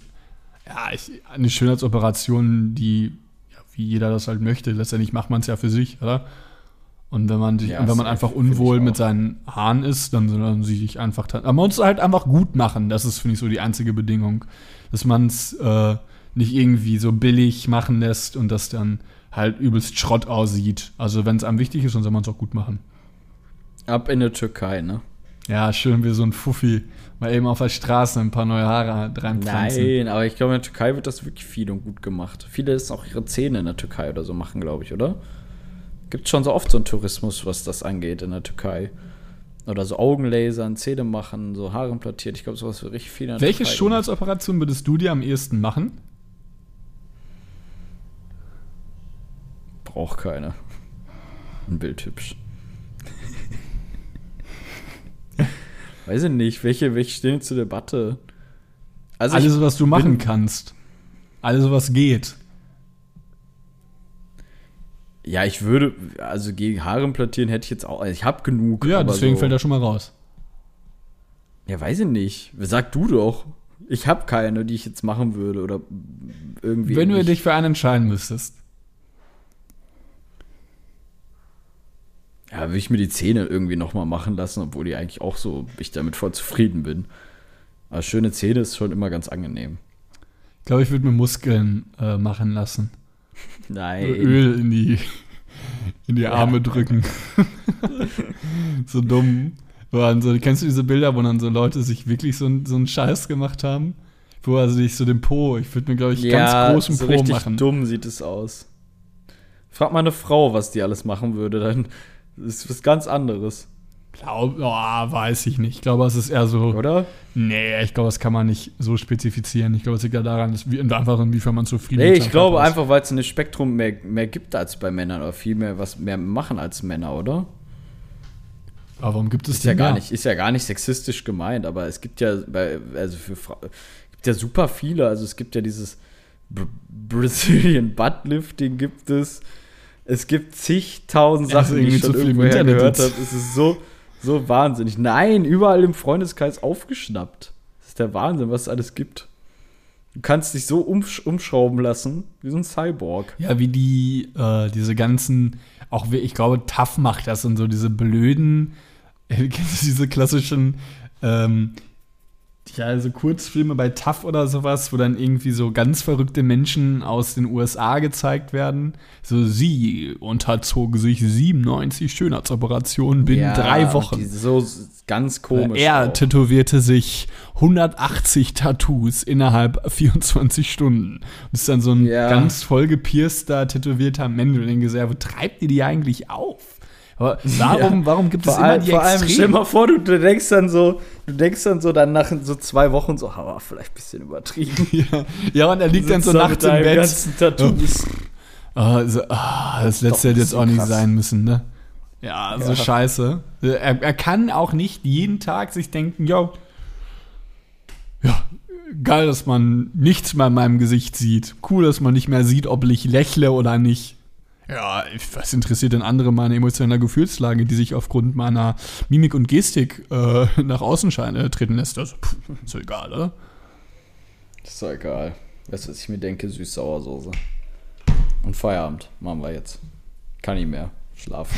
ja ich, eine Schönheitsoperation, die, ja, wie jeder das halt möchte. Letztendlich macht man es ja für sich, oder? Und wenn man, sich, Ja, wenn man einfach unwohl mit seinen Haaren ist, dann soll man sich einfach. Aber man muss es halt einfach gut machen. Das ist, finde ich, so die einzige Bedingung. Dass man es äh, nicht irgendwie so billig machen lässt und das dann halt übelst Schrott aussieht. Also, wenn es einem wichtig ist, dann soll man es auch gut machen. Ab in der Türkei, ne? Ja, schön wie so ein Fuffi. Mal eben auf der Straße ein paar neue Haare reinpflanzen. Nein, aber ich glaube, in der Türkei wird das wirklich viel und gut gemacht. Viele ist auch ihre Zähne in der Türkei oder so machen, glaube ich, oder? Gibt schon so oft so einen Tourismus, was das angeht in der Türkei. Oder so Augenlasern, Zähne machen, so Haare implantiert. Ich glaube, sowas wird richtig viel in der Welche Türkei Schönheitsoperation würdest du dir am ehesten machen? Braucht keine. Ein Bild hübsch. Weiß ich nicht, welche, welche stehen zur Debatte? Also Alles, was du machen kannst. Alles, was geht. Ja, ich würde, also gegen Haare implantieren hätte ich jetzt auch, also ich habe genug. Ja, deswegen so, fällt er schon mal raus. Ja, weiß ich nicht. Sag du doch. Ich habe keine, die ich jetzt machen würde oder irgendwie. Wenn du dich für einen entscheiden müsstest. Ja, würde ich mir die Zähne irgendwie nochmal machen lassen, obwohl die eigentlich auch so, ich damit voll zufrieden bin. Aber schöne Zähne ist schon immer ganz angenehm. Ich glaube, ich würde mir Muskeln äh, machen lassen. Nein. Öl in die, in die Arme drücken. so dumm. So, kennst du diese Bilder, wo dann so Leute sich wirklich so, einen- so einen Scheiß gemacht haben? Wo also sich so den Po, ich würde mir, glaube ich, ganz großen so Po richtig machen. dumm sieht es aus. Frag mal eine Frau, was die alles machen würde, dann ist was ganz anderes, Glaub, oh, weiß ich nicht. Ich glaube, es ist eher so. oder? Nee, ich glaube, das kann man nicht so spezifizieren. Ich glaube, es liegt ja daran, dass wir, einfach inwiefern man zufrieden Nee, mit ich glaube ist. einfach, weil es ein Spektrum mehr, mehr gibt als bei Männern oder viel mehr was mehr machen als Männer, oder? Aber warum gibt es Ist ja gar mehr? nicht, ist ja gar nicht sexistisch gemeint, aber es gibt ja bei, also für Fra gibt ja super viele, also es gibt ja dieses Br Brazilian Buttlifting gibt es. Es gibt zigtausend Sachen, die ich schon irgendwoher Internet gehört habe. Es ist so, so wahnsinnig. Nein, überall im Freundeskreis aufgeschnappt. Das ist der Wahnsinn, was es alles gibt. Du kannst dich so umsch umschrauben lassen, wie so ein Cyborg. Ja, wie die, äh, diese ganzen, auch wie, ich glaube, Tough macht das und so diese blöden, äh, diese klassischen, ähm, ja, also Kurzfilme bei Tough oder sowas, wo dann irgendwie so ganz verrückte Menschen aus den USA gezeigt werden. So, sie unterzog sich 97 Schönheitsoperationen binnen Ja, drei Wochen. So ganz komisch. Er auch. tätowierte sich 180 Tattoos innerhalb 24 Stunden. Das ist dann so ein Ja. ganz voll gepierster, tätowierter Mensch. Und denke so, ja, wo treibt ihr die eigentlich auf? Aber warum, Ja. warum gibt es Vor, immer allem, die vor allem, stell mal vor, du, du denkst dann so, du denkst dann so dann nach so zwei Wochen so, aber vielleicht ein bisschen übertrieben. Ja, ja, und er liegt dann so nachts im Bett. ganzen Tattoos. Ah, so, ah, das letzte hätte jetzt auch nicht krass. sein müssen, ne? Ja, so Ja. scheiße. Er, er kann auch nicht jeden Tag sich denken, yo, ja, geil, dass man nichts mehr in meinem Gesicht sieht. Cool, dass man nicht mehr sieht, ob ich lächle oder nicht. Ja, was interessiert denn andere meine emotionale Gefühlslage, die sich aufgrund meiner Mimik und Gestik äh, nach außen schein- äh, treten lässt? Also, pff, ist so egal, oder? Ist doch egal. Weißt du, was ich mir denke? Süß-Sauersoße. Und Feierabend machen wir jetzt. Kann nicht mehr. Schlafen.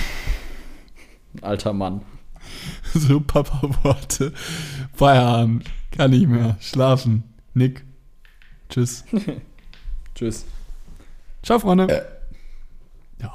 Ein alter Mann. So Papa-Worte. Feierabend. Kann nicht mehr. Schlafen. Nick. Tschüss. Tschüss. Ciao, Freunde. Ja.